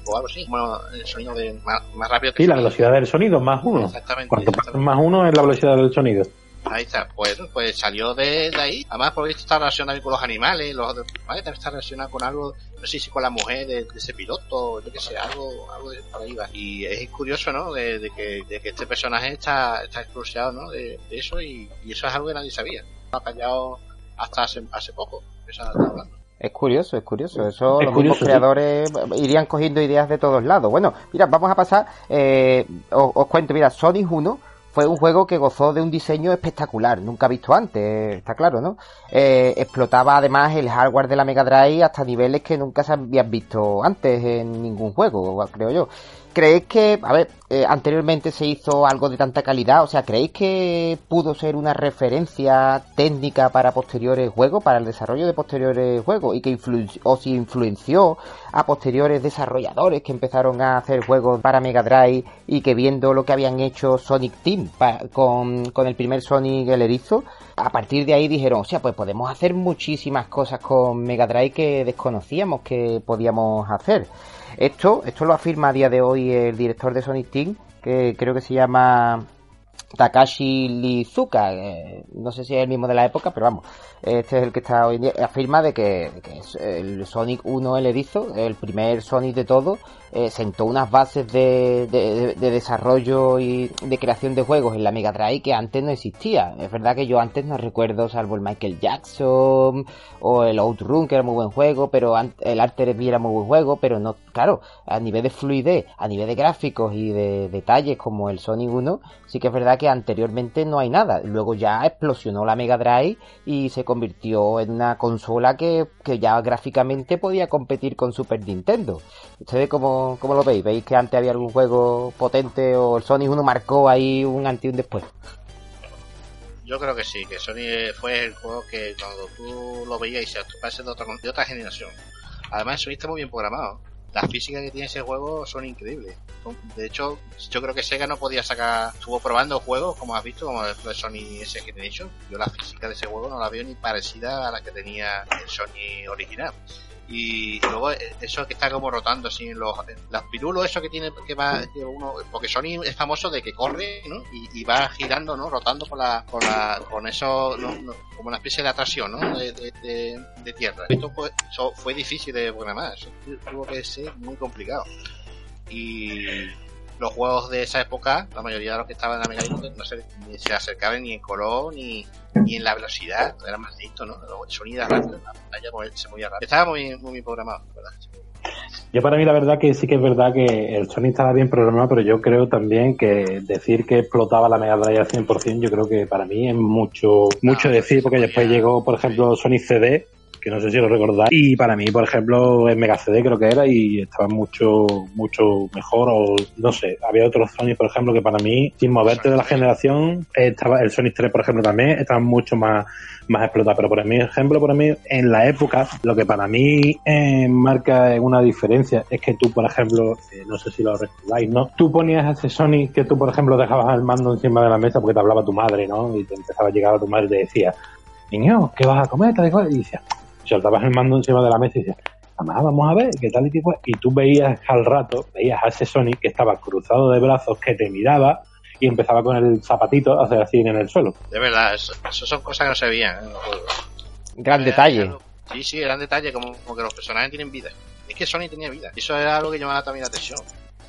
o algo así. Bueno, el sonido de más, más rápido que Sí, la velocidad del sonido, más uno. Exactamente. Cuanto más- exactamente. más uno es la velocidad del sonido. Ahí está, pues, pues salió de, de ahí. Además, por esto está relacionado con los animales, los otros también está relacionado con algo, no sé si con la mujer de, de ese piloto, yo qué sé, algo, algo de por ahí va. Y es curioso, ¿no? De, de que, de que este personaje está, está expulsado, ¿no? De, de eso y, y eso es algo que nadie sabía. Ha callado hasta hace, hace poco, eso está hablando. Es curioso, es curioso. Eso Es los curioso, mismos creadores irían cogiendo ideas de todos lados. Bueno, mira, vamos a pasar. eh, os, os cuento, mira, Sonic 1 fue un juego que gozó de un diseño espectacular, nunca visto antes, está claro, ¿no? Eh, explotaba además el hardware de la Mega Drive hasta niveles que nunca se habían visto antes en ningún juego, creo yo. ¿Creéis que, a ver, eh, anteriormente se hizo algo de tanta calidad? O sea, ¿creéis que pudo ser una referencia técnica para posteriores juegos, para el desarrollo de posteriores juegos? Y que influ- o si influenció a posteriores desarrolladores que empezaron a hacer juegos para Mega Drive y que viendo lo que habían hecho Sonic Team con, con el primer Sonic el erizo, a partir de ahí dijeron, o sea, pues podemos hacer muchísimas cosas con Mega Drive que desconocíamos que podíamos hacer. Esto, esto lo afirma a día de hoy el director de Sonic Team, que creo que se llama Takashi Lizuka, eh, no sé si es el mismo de la época, pero vamos, este es el que está hoy en día, afirma de que, el Sonic 1 el erizo, el primer Sonic de todo, eh, sentó unas bases de, de- de desarrollo y de creación de juegos en la Mega Drive que antes no existía. Es verdad que yo antes no recuerdo, salvo el Michael Jackson o el Outrun, que era muy buen juego, pero el Beast era muy buen juego, pero no, claro, a nivel de fluidez, a nivel de gráficos y de detalles como el Sonic 1, sí que es verdad que anteriormente no hay nada. Luego ya explosionó la Mega Drive y se convirtió en una consola que, que ya gráficamente podía competir con Super Nintendo. ¿Ustedes cómo, lo veis? ¿Veis que antes había algún juego potente o el Sonic 1 marcó ahí un antes y un después? Yo creo que sí, que Sony fue el juego que cuando tú lo veías y se parece de otra, generación. Además, Sony está muy bien programado. Las físicas que tiene ese juego son increíbles. De hecho, yo creo que Sega no podía sacar. Estuvo probando juegos, como has visto, como el Sony S Generation. Yo la física de ese juego no la veo ni parecida a la que tenía el Sony original. Y luego eh, eso que está como rotando así en los, en los pirulos, eso que tiene que va que uno, porque Sony es famoso de que corre, ¿no? Y, y va girando, ¿no? Rotando con la, con la, con eso, ¿no? No, como una especie de atracción, ¿no? De, de, de- de tierra. Esto fue, eso fue difícil de programar, eso tuvo que ser muy complicado. Y los juegos de esa época, la mayoría de los que estaban en la Mega Drive no se, ni se acercaban ni en color ni, ni en la velocidad, era más lento, ¿no? El sonido era rápido, la pantalla pues, se movía rápido. Estaba muy, muy bien programado, ¿verdad? Yo para mí la verdad que sí que es verdad que el Sony estaba bien programado, pero yo creo también que decir que explotaba la Mega Drive al 100%, yo creo que para mí es mucho mucho No, decir, porque después llegó, por ejemplo, Sony CD, que no sé si lo recordáis. Y para mí, por ejemplo, en Mega CD creo que era y estaba mucho, mucho mejor o no sé, había otros Sonic, por ejemplo, que para mí, sin moverte de la generación, estaba el Sonic 3, por ejemplo, también estaba mucho más, más explotado. Pero por ejemplo, por mí, en la época, lo que para mí eh, marca una diferencia es que tú, por ejemplo, eh, no sé si lo recordáis, ¿no? Tú ponías ese Sonic que tú, por ejemplo, dejabas el mando encima de la mesa porque te hablaba tu madre, ¿no? Y te empezaba a llegar a tu madre y te decía, niño, ¿qué vas a comer? Y decía, soltabas el mando encima de la mesa y decía, mamá, vamos a ver qué tal y qué fue. Y tú veías al rato, veías a ese Sonic que estaba cruzado de brazos, que te miraba y empezaba con el zapatito a hacer así en el suelo. De verdad, eso, son cosas que no se veían en Gran detalle. Sí, sí, gran detalle, como, que los personajes tienen vida. Es que Sonic tenía vida. Eso era algo que llamaba también la atención.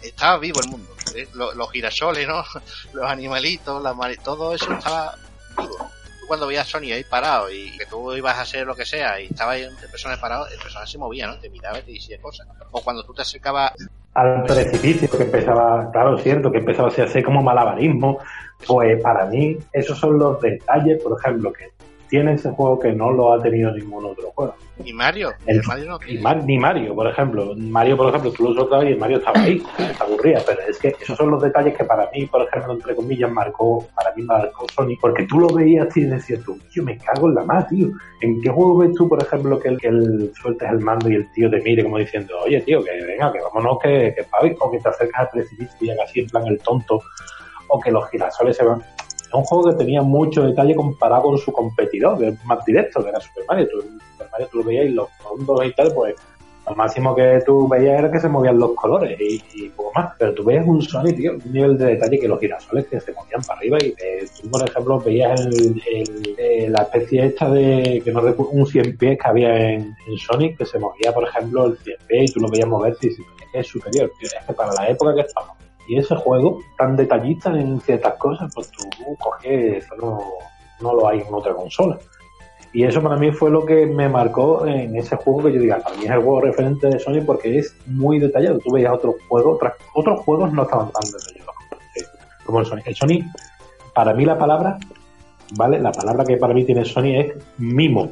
Estaba vivo el mundo. ¿eh? Los, los girasoles, ¿no? [laughs] Los animalitos, las todo eso estaba vivo cuando veías Sony ahí parado y que tú ibas a hacer lo que sea y estaba ahí el personaje parado, el personaje se movía, ¿no? Te miraba y te decía cosas. O cuando tú te acercabas al precipicio que empezaba, claro, cierto, que empezaba a hacer como malabarismo, pues para mí esos son los detalles, por ejemplo, que tiene ese juego que no lo ha tenido ningún otro juego. Ni Mario, el, Mario no ni, Mario, por ejemplo. Mario, por ejemplo, tú lo soltabas y el Mario estaba ahí, [laughs] se aburría, pero es que esos son los detalles que para mí, por ejemplo, entre comillas, marcó, para mí marcó Sony, porque tú lo veías y decías tú, yo me cago en la más, tío. ¿En qué juego ves tú, por ejemplo, que el, que el sueltes el mando y el tío te mire como diciendo, oye, tío, que venga, que vámonos, que, que o que te acercas al precipicio y hagas así en plan el tonto, o que los girasoles se van un juego que tenía mucho detalle comparado con su competidor, que más directo, que era Super Mario. Tú, Super Mario tú veías los fondos y tal, pues lo máximo que tú veías era que se movían los colores y, poco más. Pero tú veías un Sonic, tío, un nivel de detalle que los girasoles que se movían para arriba y tú, por ejemplo, veías el, la especie esta de, que no recuerdo, un 100 pies que había en, Sonic que se movía, por ejemplo, el 100 pies y tú lo veías moverse y dices, es superior, es que para la época que estamos y ese juego, tan detallista en ciertas cosas, pues tú coges, eso no, no lo hay en otra consola. Y eso para mí fue lo que me marcó en ese juego que yo diga, para mí es el juego referente de Sony porque es muy detallado. Tú veías otros juegos, otros juegos no estaban tan detallados como el Sony. El Sony, para mí la palabra, ¿vale? La palabra que para mí tiene Sony es mimo.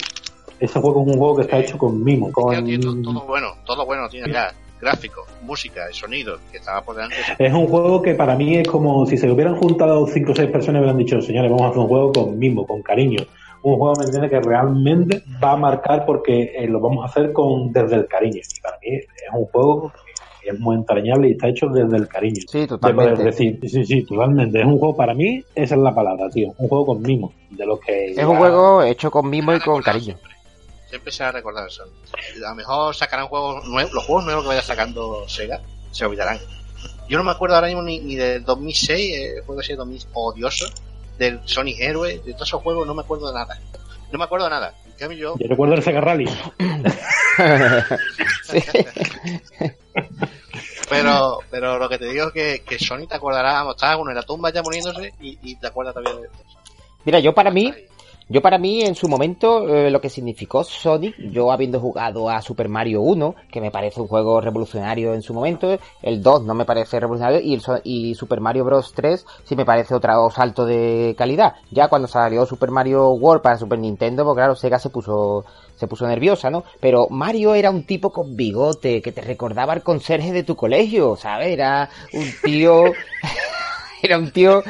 Ese juego es un juego que está hecho con mimo. Con... Todo, bueno, todo bueno tiene ya gráfico, música, sonido, que estaba por delante. Es un juego que para mí es como si se hubieran juntado cinco o seis personas y hubieran dicho, señores, vamos a hacer un juego con mimo, con cariño. Un juego, me entiende, que realmente va a marcar porque eh, lo vamos a hacer con desde el cariño. Y para mí es un juego que es muy entrañable y está hecho desde el cariño. Sí, totalmente. decir, sí, sí, totalmente. Es un juego para mí, esa es la palabra, tío. Un juego con mimo. De lo que es un juego hecho con mimo y con cariño siempre se va a recordar eso. A lo mejor sacarán juegos nuevos, los juegos nuevos que vaya sacando Sega se olvidarán. Yo no me acuerdo ahora mismo ni, ni del 2006, eh, juego así 2000 odioso, del Sonic Hero, de todos esos juegos no me acuerdo de nada. No me acuerdo de nada. yo... yo recuerdo el Sega Rally. [laughs] pero, pero lo que te digo es que, que Sonic te acordará, estaba uno en la tumba ya poniéndose y, y te acuerdas también de eso. Mira, yo para mí, yo para mí, en su momento, eh, lo que significó Sonic, yo habiendo jugado a Super Mario 1, que me parece un juego revolucionario en su momento, el 2 no me parece revolucionario, y, el, y Super Mario Bros. 3 sí me parece otro salto de calidad. Ya cuando salió Super Mario World para Super Nintendo, pues claro, Sega se puso se puso nerviosa, ¿no? Pero Mario era un tipo con bigote que te recordaba al conserje de tu colegio, ¿sabes? Era un tío [laughs] [laughs] era un tío,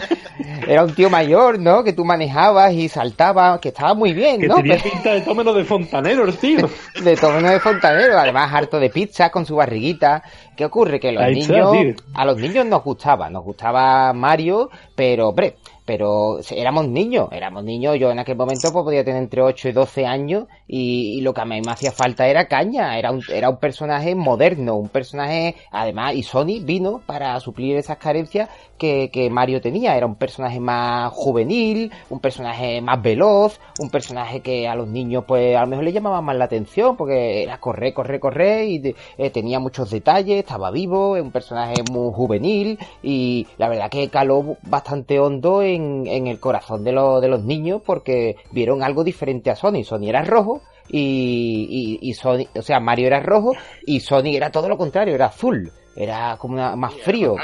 era un tío mayor, ¿no? Que tú manejabas y saltabas, que estaba muy bien, ¿no? Que tenía pinta de tómeno de fontanero, el tío. [laughs] De tómeno de fontanero, además harto de pizza con su barriguita. ¿Qué ocurre? Que los niños, a los niños nos gustaba, nos gustaba Mario, pero, hombre, pero éramos niños, éramos niños, yo en aquel momento pues, podía tener entre 8 y 12 años y, lo que a mí me hacía falta era caña, era un, era un personaje moderno, un personaje, además, y Sony vino para suplir esas carencias que, Mario tenía, era un personaje más juvenil, un personaje más veloz, un personaje que a los niños pues a lo mejor le llamaba más la atención porque era correr, correr, correr y eh, tenía muchos detalles, estaba vivo, un personaje muy juvenil y la verdad que caló bastante hondo en, el corazón de, de los niños porque vieron algo diferente a Sony. Sony era rojo y, y, Sony, o sea, Mario era rojo y Sony era todo lo contrario, era azul. Era como más frío.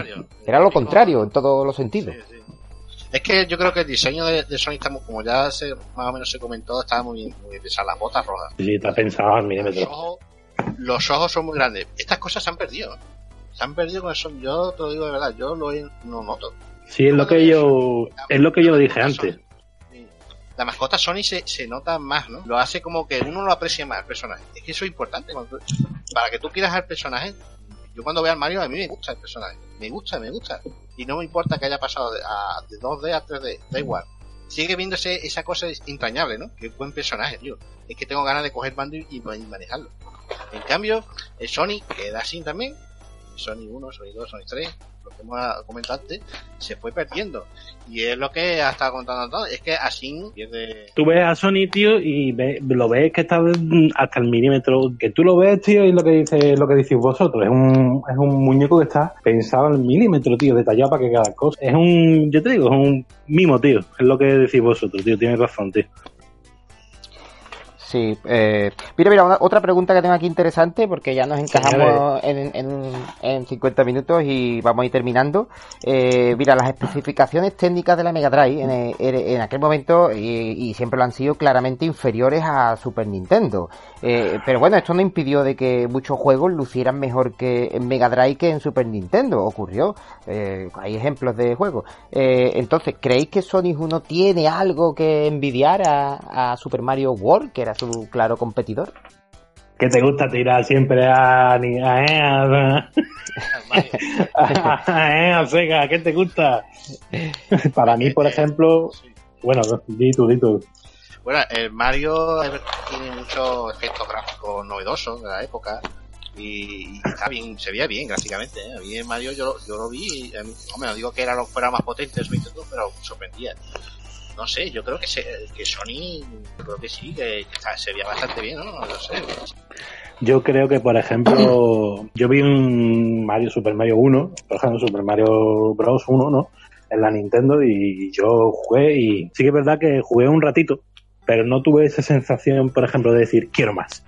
Era lo contrario en todos los sentidos. Es que yo creo que el diseño de, de Sony, está muy- como ya se, más o menos se comentó, estaba muy bien. Muy bien. las botas rojas. Sí, está pensado al Los ojos, los ojos son muy grandes. Estas cosas se han perdido. Se han perdido con eso. Yo te lo digo de verdad, yo lo he- no noto. Sí, es lo que yo, es lo que yo dije antes. La mascota Sony se, se nota más, ¿no? Lo hace como que uno lo aprecia más al personaje. Es que eso es importante. cuando para que tú quieras al personaje, yo cuando veo al Mario, a mí me gusta el personaje. Me gusta, me gusta. Y no me importa que haya pasado de, a, de 2D a 3D, da igual. Sigue viéndose esa cosa entrañable, ¿no? Qué buen personaje, tío. Es que tengo ganas de coger mando y, y manejarlo. En cambio, el Sony queda así también. Sony 1, Sony 2, Sony 3, lo que hemos comentado antes, se fue perdiendo. Y es lo que ha estado contando todo. Es que así pierde. Tú ves a Sony, tío, y ve- lo ves que está hasta el milímetro. Que tú lo ves, tío, y lo que dice, lo que decís vosotros. Es un, es un muñeco que está pensado al milímetro, tío, detallado para que cada cosa. Es un, yo te digo, es un mimo, tío. Es lo que decís vosotros, tío. Tienes razón, tío. Sí, eh, mira, mira, una- otra pregunta que tengo aquí interesante, porque ya nos encajamos en, en, en 50 minutos y vamos a ir terminando. Eh, mira, las especificaciones técnicas de la Mega Drive en, en aquel momento, y, y siempre lo han sido, claramente inferiores a Super Nintendo. Eh, pero bueno, esto no impidió de que muchos juegos lucieran mejor que en Mega Drive que en Super Nintendo. Ocurrió. Eh, hay ejemplos de juegos. Eh, entonces, ¿creéis que Sonic 1 tiene algo que envidiar a, a Super Mario World, que era su claro competidor? Que te gusta tirar siempre a, ni- a, eh, a, Sega, ¿qué te gusta? Para mí, por ejemplo, bueno, di tú, di tú. Bueno, el Mario tiene muchos efectos gráficos novedosos de la época y, y está bien, se veía bien gráficamente. ¿eh? A mí el Mario yo, lo- yo lo vi, y, mí- hombre, no digo que era lo fuera más potente Nintendo, pero me sorprendía. No sé, yo creo que, se, que Sony, creo que sí, que, se veía bastante bien, ¿no? No sé. Yo creo que, por ejemplo, [clears throat] yo vi un Mario Super Mario 1, por ejemplo, Super Mario Bros. 1, ¿no? En la Nintendo y yo jugué y sí que es verdad que jugué un ratito, pero no tuve esa sensación, por ejemplo, de decir, quiero más,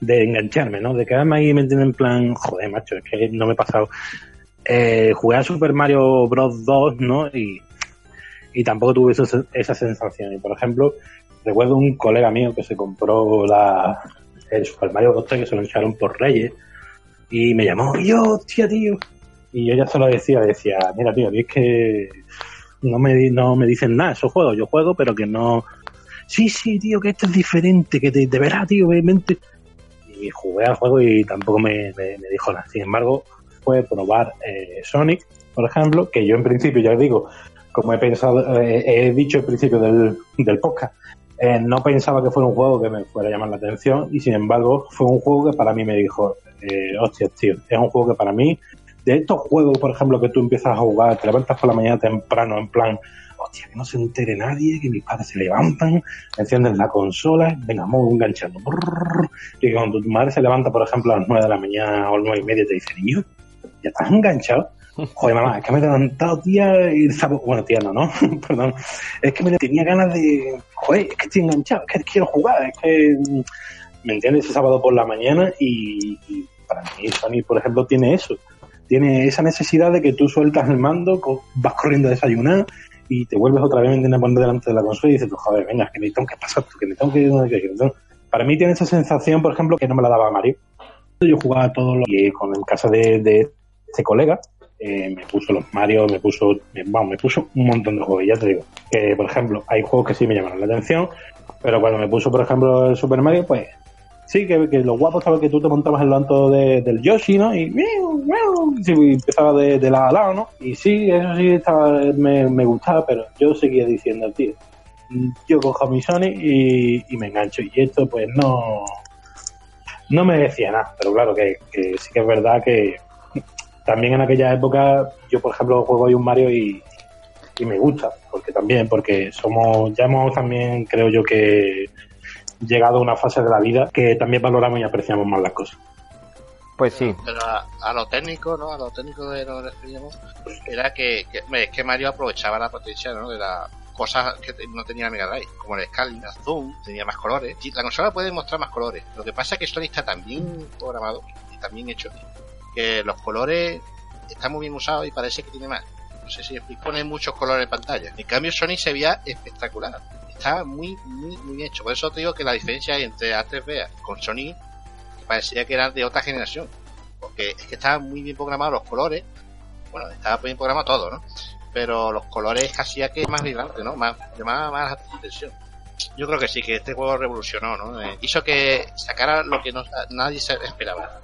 de engancharme, ¿no? De quedarme ahí metido en plan, joder, macho, es que no me he pasado. Eh, jugué a Super Mario Bros. 2, ¿no? Y, y tampoco tuve esa, esa sensación. Y, por ejemplo, recuerdo un colega mío que se compró la, el Super Mario Bros. que se lo echaron por Reyes y me llamó, yo, hostia, tío. Y yo ya se lo decía, decía, mira, tío, es que no me, no me dicen nada, esos juegos, yo juego, pero que no... Sí, sí, tío, que esto es diferente, que te, de verdad, tío, obviamente. Y jugué al juego y tampoco me, me- me dijo nada. Sin embargo, fue probar eh, Sonic, por ejemplo, que yo en principio, ya os digo, como he pensado, eh, he dicho al principio del, del podcast, eh, no pensaba que fuera un juego que me fuera a llamar la atención y sin embargo fue un juego que para mí me dijo, eh, hostias, tío, es un juego que para mí, de estos juegos, por ejemplo, que tú empiezas a jugar, te levantas por la mañana temprano en plan, hostia, que no se entere nadie, que mis padres se levantan, encienden la consola, venga, vamos enganchando. y cuando tu madre se levanta, por ejemplo, a las 9 de la mañana o a las 9 y media, te dice, niño, ya estás enganchado. Joder, mamá, es que me he levantado, tía, y sábado- bueno, tía, no, no, [laughs] perdón, es que me tenía ganas de, joder, es que estoy enganchado, es que quiero jugar, es que, ¿me entiendes? Ese sábado por la mañana y, para mí Sony, por ejemplo, tiene eso, tiene esa necesidad de que tú sueltas el mando, vas corriendo a desayunar y te vuelves otra vez a poner delante de la consola y dices, joder, venga, que me tengo que pasar, que me tengo que... que- que- Para mí tiene esa sensación, por ejemplo, que no me la daba Mario. Yo jugaba todo lo y con el caso de, de este colega, eh, me puso los Mario, me puso, me, vamos, me puso un montón de juegos. Ya te digo, que por ejemplo, hay juegos que sí me llamaron la atención, pero cuando me puso, por ejemplo, el Super Mario, pues sí, que, que lo guapo estaba que tú te montabas en lo alto de- del Yoshi, ¿no? Y, empezaba de, lado a lado, ¿no? Y sí, eso sí estaba, me, gustaba, pero yo seguía diciendo, tío, yo cojo mi Sony y, me engancho. Y esto, pues no, no me decía nada, pero claro que sí que es verdad que también en aquella época yo, por ejemplo, juego hoy un Mario y, y me gusta, porque también, porque somos, ya hemos también, creo yo que llegado a una fase de la vida que también valoramos y apreciamos más las cosas. Pues sí. Pero a, a lo técnico, ¿no? A lo técnico de lo que referíamos, era que, es que Mario aprovechaba la potencia, ¿no? De las cosas que no tenía Mega Drive, como el scaling, el zoom, tenía más colores. Sí, la consola puede mostrar más colores. Lo que pasa es que Sony está tan bien programado y tan bien hecho que los colores están muy bien usados y parece que tiene más. No sé si pone muchos colores en pantalla. En cambio, Sony se veía espectacular. Estaba muy, muy, muy hecho. Por eso te digo que la diferencia entre A3B con Sony parecía que eran de otra generación. Porque es que estaban muy bien programados los colores. Bueno, estaba bien programado todo, ¿no? Pero los colores ya que más vibrante, ¿no? Más, de más, más atención. Yo creo que sí, que este juego revolucionó, ¿no? Eh, hizo que sacara lo que no, nadie se esperaba.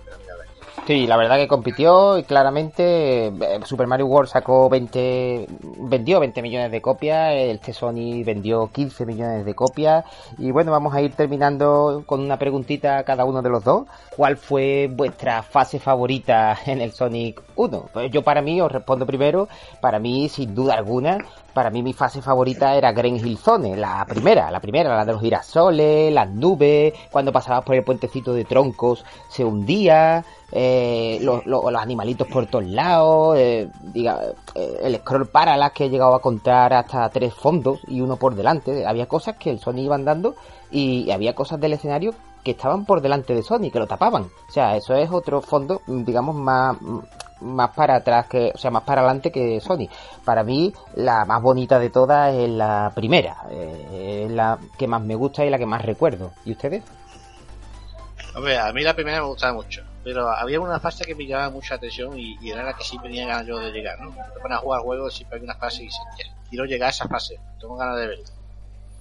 Sí, la verdad que compitió y claramente eh, Super Mario World sacó 20, vendió 20 millones de copias, el Sony vendió 15 millones de copias y bueno, vamos a ir terminando con una preguntita a cada uno de los dos. ¿Cuál fue vuestra fase favorita en el Sonic 1? Pues yo para mí os respondo primero, para mí sin duda alguna para mí mi fase favorita era Green Hill Zone, la primera, la primera, la de los girasoles, las nubes, cuando pasabas por el puentecito de troncos se hundía, eh, los, animalitos por todos lados, eh, diga, eh, el scroll parallax que he llegado a contar hasta tres fondos y uno por delante, había cosas que el Sony iba andando y había cosas del escenario que estaban por delante de Sony, que lo tapaban. O sea, eso es otro fondo, digamos, más, más para atrás que, o sea, más para adelante que Sony. Para mí, la más bonita de todas es la primera, eh, es la que más me gusta y la que más recuerdo. ¿Y ustedes? Hombre, a mí la primera me gustaba mucho, pero había una fase que me llamaba mucha atención y, era la que sí tenía ganas yo de llegar, ¿no? Te pones a jugar juegos siempre hay una fase y dices, quiero llegar a esa fase, tengo ganas de verla.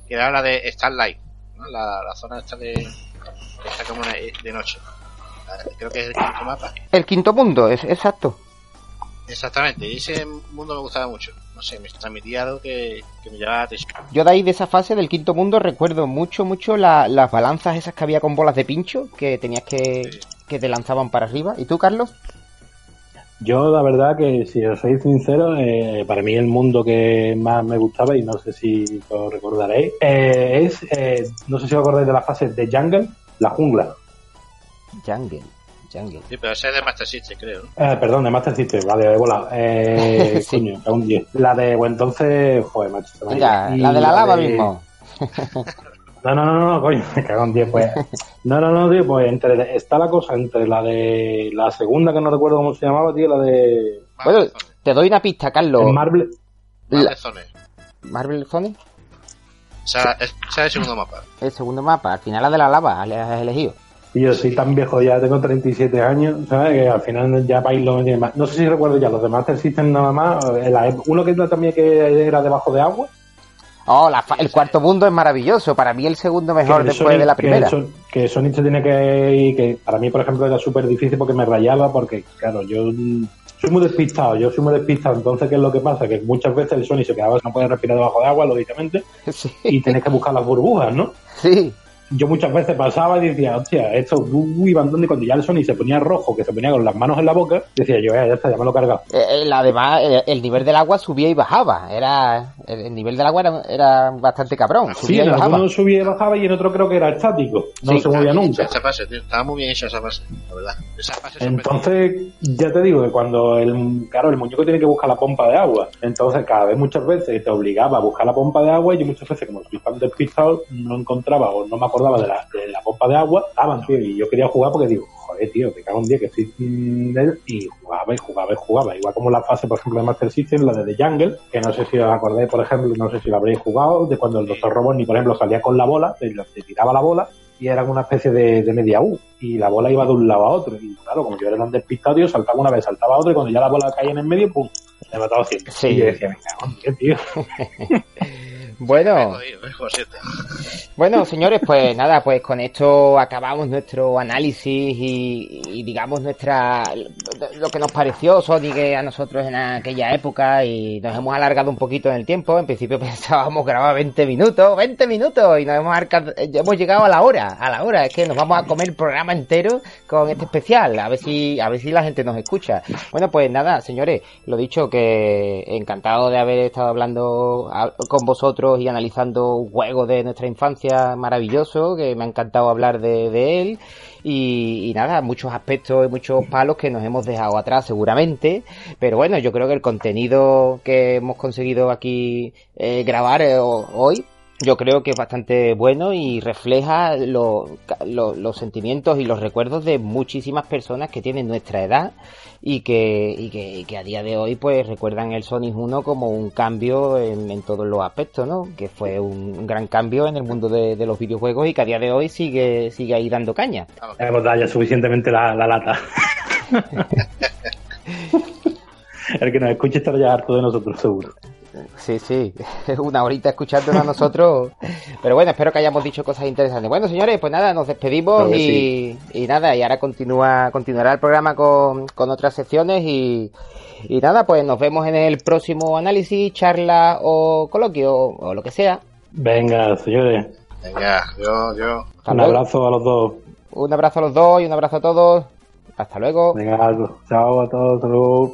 Que era la de Starlight, ¿no? La, la zona esta de, está como de noche creo que es el quinto mapa. El quinto mundo, es exacto. Exactamente, ese mundo me gustaba mucho. No sé, me transmitía algo que, me llamaba la atención. Yo de ahí, de esa fase del quinto mundo, recuerdo mucho, mucho las balanzas esas que había con bolas de pincho, que tenías que, que te lanzaban para arriba. ¿Y tú, Carlos? Yo, la verdad, que si os soy sincero, eh, para mí el mundo que más me gustaba, y no sé si lo recordaréis, eh, es, eh, no sé si os acordáis de la fase de Jungle, la jungla. Jungle. Jungle. Sí, pero ese es de Master System, creo. Eh, perdón, de Master System, vale, de bola. Eh, [laughs] Coño, un 10. La de, bueno, entonces, joder, macho. Venga, la de la, lava mismo. [laughs] No, no, no, no, coño, me cago en 10, pues. No, no, no, tío, pues entre, está la cosa entre la de la segunda, que no recuerdo cómo se llamaba, tío, la de... Bueno, te doy una pista, Carlos. Marble... Marble Zone. ¿Marble Zone? O sea, es, es el segundo mapa. El segundo mapa, al final la de la lava, has elegido. Y yo soy tan viejo ya, tengo 37 años, ¿sabes? Que al final ya para irlo más. No sé si recuerdo ya, los demás existen nada más. Uno que también que era debajo de agua. Oh, el cuarto mundo es maravilloso. Para mí el segundo mejor después de la primera. Que, Sonic se tiene que ir, que para mí, por ejemplo, era súper difícil porque me rayaba, porque, claro, yo soy muy despistado, yo soy muy despistado. Entonces, ¿qué es lo que pasa? Que muchas veces el Sonic se quedaba, no puede respirar debajo de agua, lógicamente, [laughs] y tienes que buscar las burbujas, ¿no? Sí yo muchas veces pasaba y decía, hostia, esto uy, y cuando ya el Sony se ponía rojo, que se ponía con las manos en la boca, decía yo, ya, está, ya me lo he cargado. Eh, eh, además, el, nivel del agua subía y bajaba, era el, nivel del agua era, bastante cabrón. Subía sí, y en bajaba. subía y bajaba y en otro creo que era estático, no se movía nunca. Esa fase, tío, estaba muy bien hecha esa fase, la verdad. Esa fase entonces, ya te digo que cuando el, claro, el muñeco tiene que buscar la pompa de agua, entonces cada vez muchas veces te obligaba a buscar la pompa de agua y yo muchas veces como fan despistado no encontraba o no me acordaba de la, de la pompa de agua, estaban, tío, y yo quería jugar porque digo, joder, tío, me cago un día que estoy y jugaba y jugaba y jugaba. Igual como la fase, por ejemplo, de Master System, la de The Jungle, que no sé si os acordáis, por ejemplo, no sé si la habréis jugado, de cuando el Doctor Robotnik, por ejemplo, salía con la bola, te, tiraba la bola y era una especie de, media U y la bola iba de un lado a otro y claro como yo era tan despistado saltaba una vez saltaba otra y cuando ya la bola caía en el medio pum me mataba siempre sí. y yo decía en tío [laughs] Bueno, bueno, señores, pues [laughs] nada, pues con esto acabamos nuestro análisis y, digamos nuestra lo que nos pareció Sonic a nosotros en aquella época y nos hemos alargado un poquito en el tiempo. En principio [laughs] pensábamos grabar 20 minutos, 20 minutos y nos hemos hemos llegado a la hora, a la hora. Es que nos vamos a comer el programa entero con este especial, a ver si a ver si la gente nos escucha. Bueno, pues nada, señores, lo dicho que encantado de haber estado hablando con vosotros y analizando un juego de nuestra infancia maravilloso, que me ha encantado hablar de, él. Y, nada, muchos aspectos y muchos palos que nos hemos dejado atrás seguramente. Pero bueno, yo creo que el contenido que hemos conseguido aquí eh, grabar eh, hoy yo creo que es bastante bueno y refleja lo- lo- los sentimientos y los recuerdos de muchísimas personas que tienen nuestra edad y que, y que, y que a día de hoy pues recuerdan el Sonic 1 como un cambio en, en todos los aspectos, ¿no? Que fue un, un gran cambio en el mundo de, de los videojuegos y que a día de hoy sigue, sigue ahí dando caña. Hemos dado ya suficientemente la, la lata. [laughs] El que nos escuche estará ya harto de nosotros, seguro. Sí, sí, [laughs] una horita escuchándonos a nosotros. Pero bueno, espero que hayamos dicho cosas interesantes. Bueno, señores, pues nada, nos despedimos Claro y, y nada, y ahora continúa, continuará el programa con, con otras secciones y, y nada, pues nos vemos en el próximo análisis, charla o coloquio o lo que sea. Venga, señores. venga, yo, yo. Hasta Un luego. abrazo a los dos. Un abrazo a los dos y un abrazo a todos. Hasta luego. Venga, chao a todos. Hasta luego.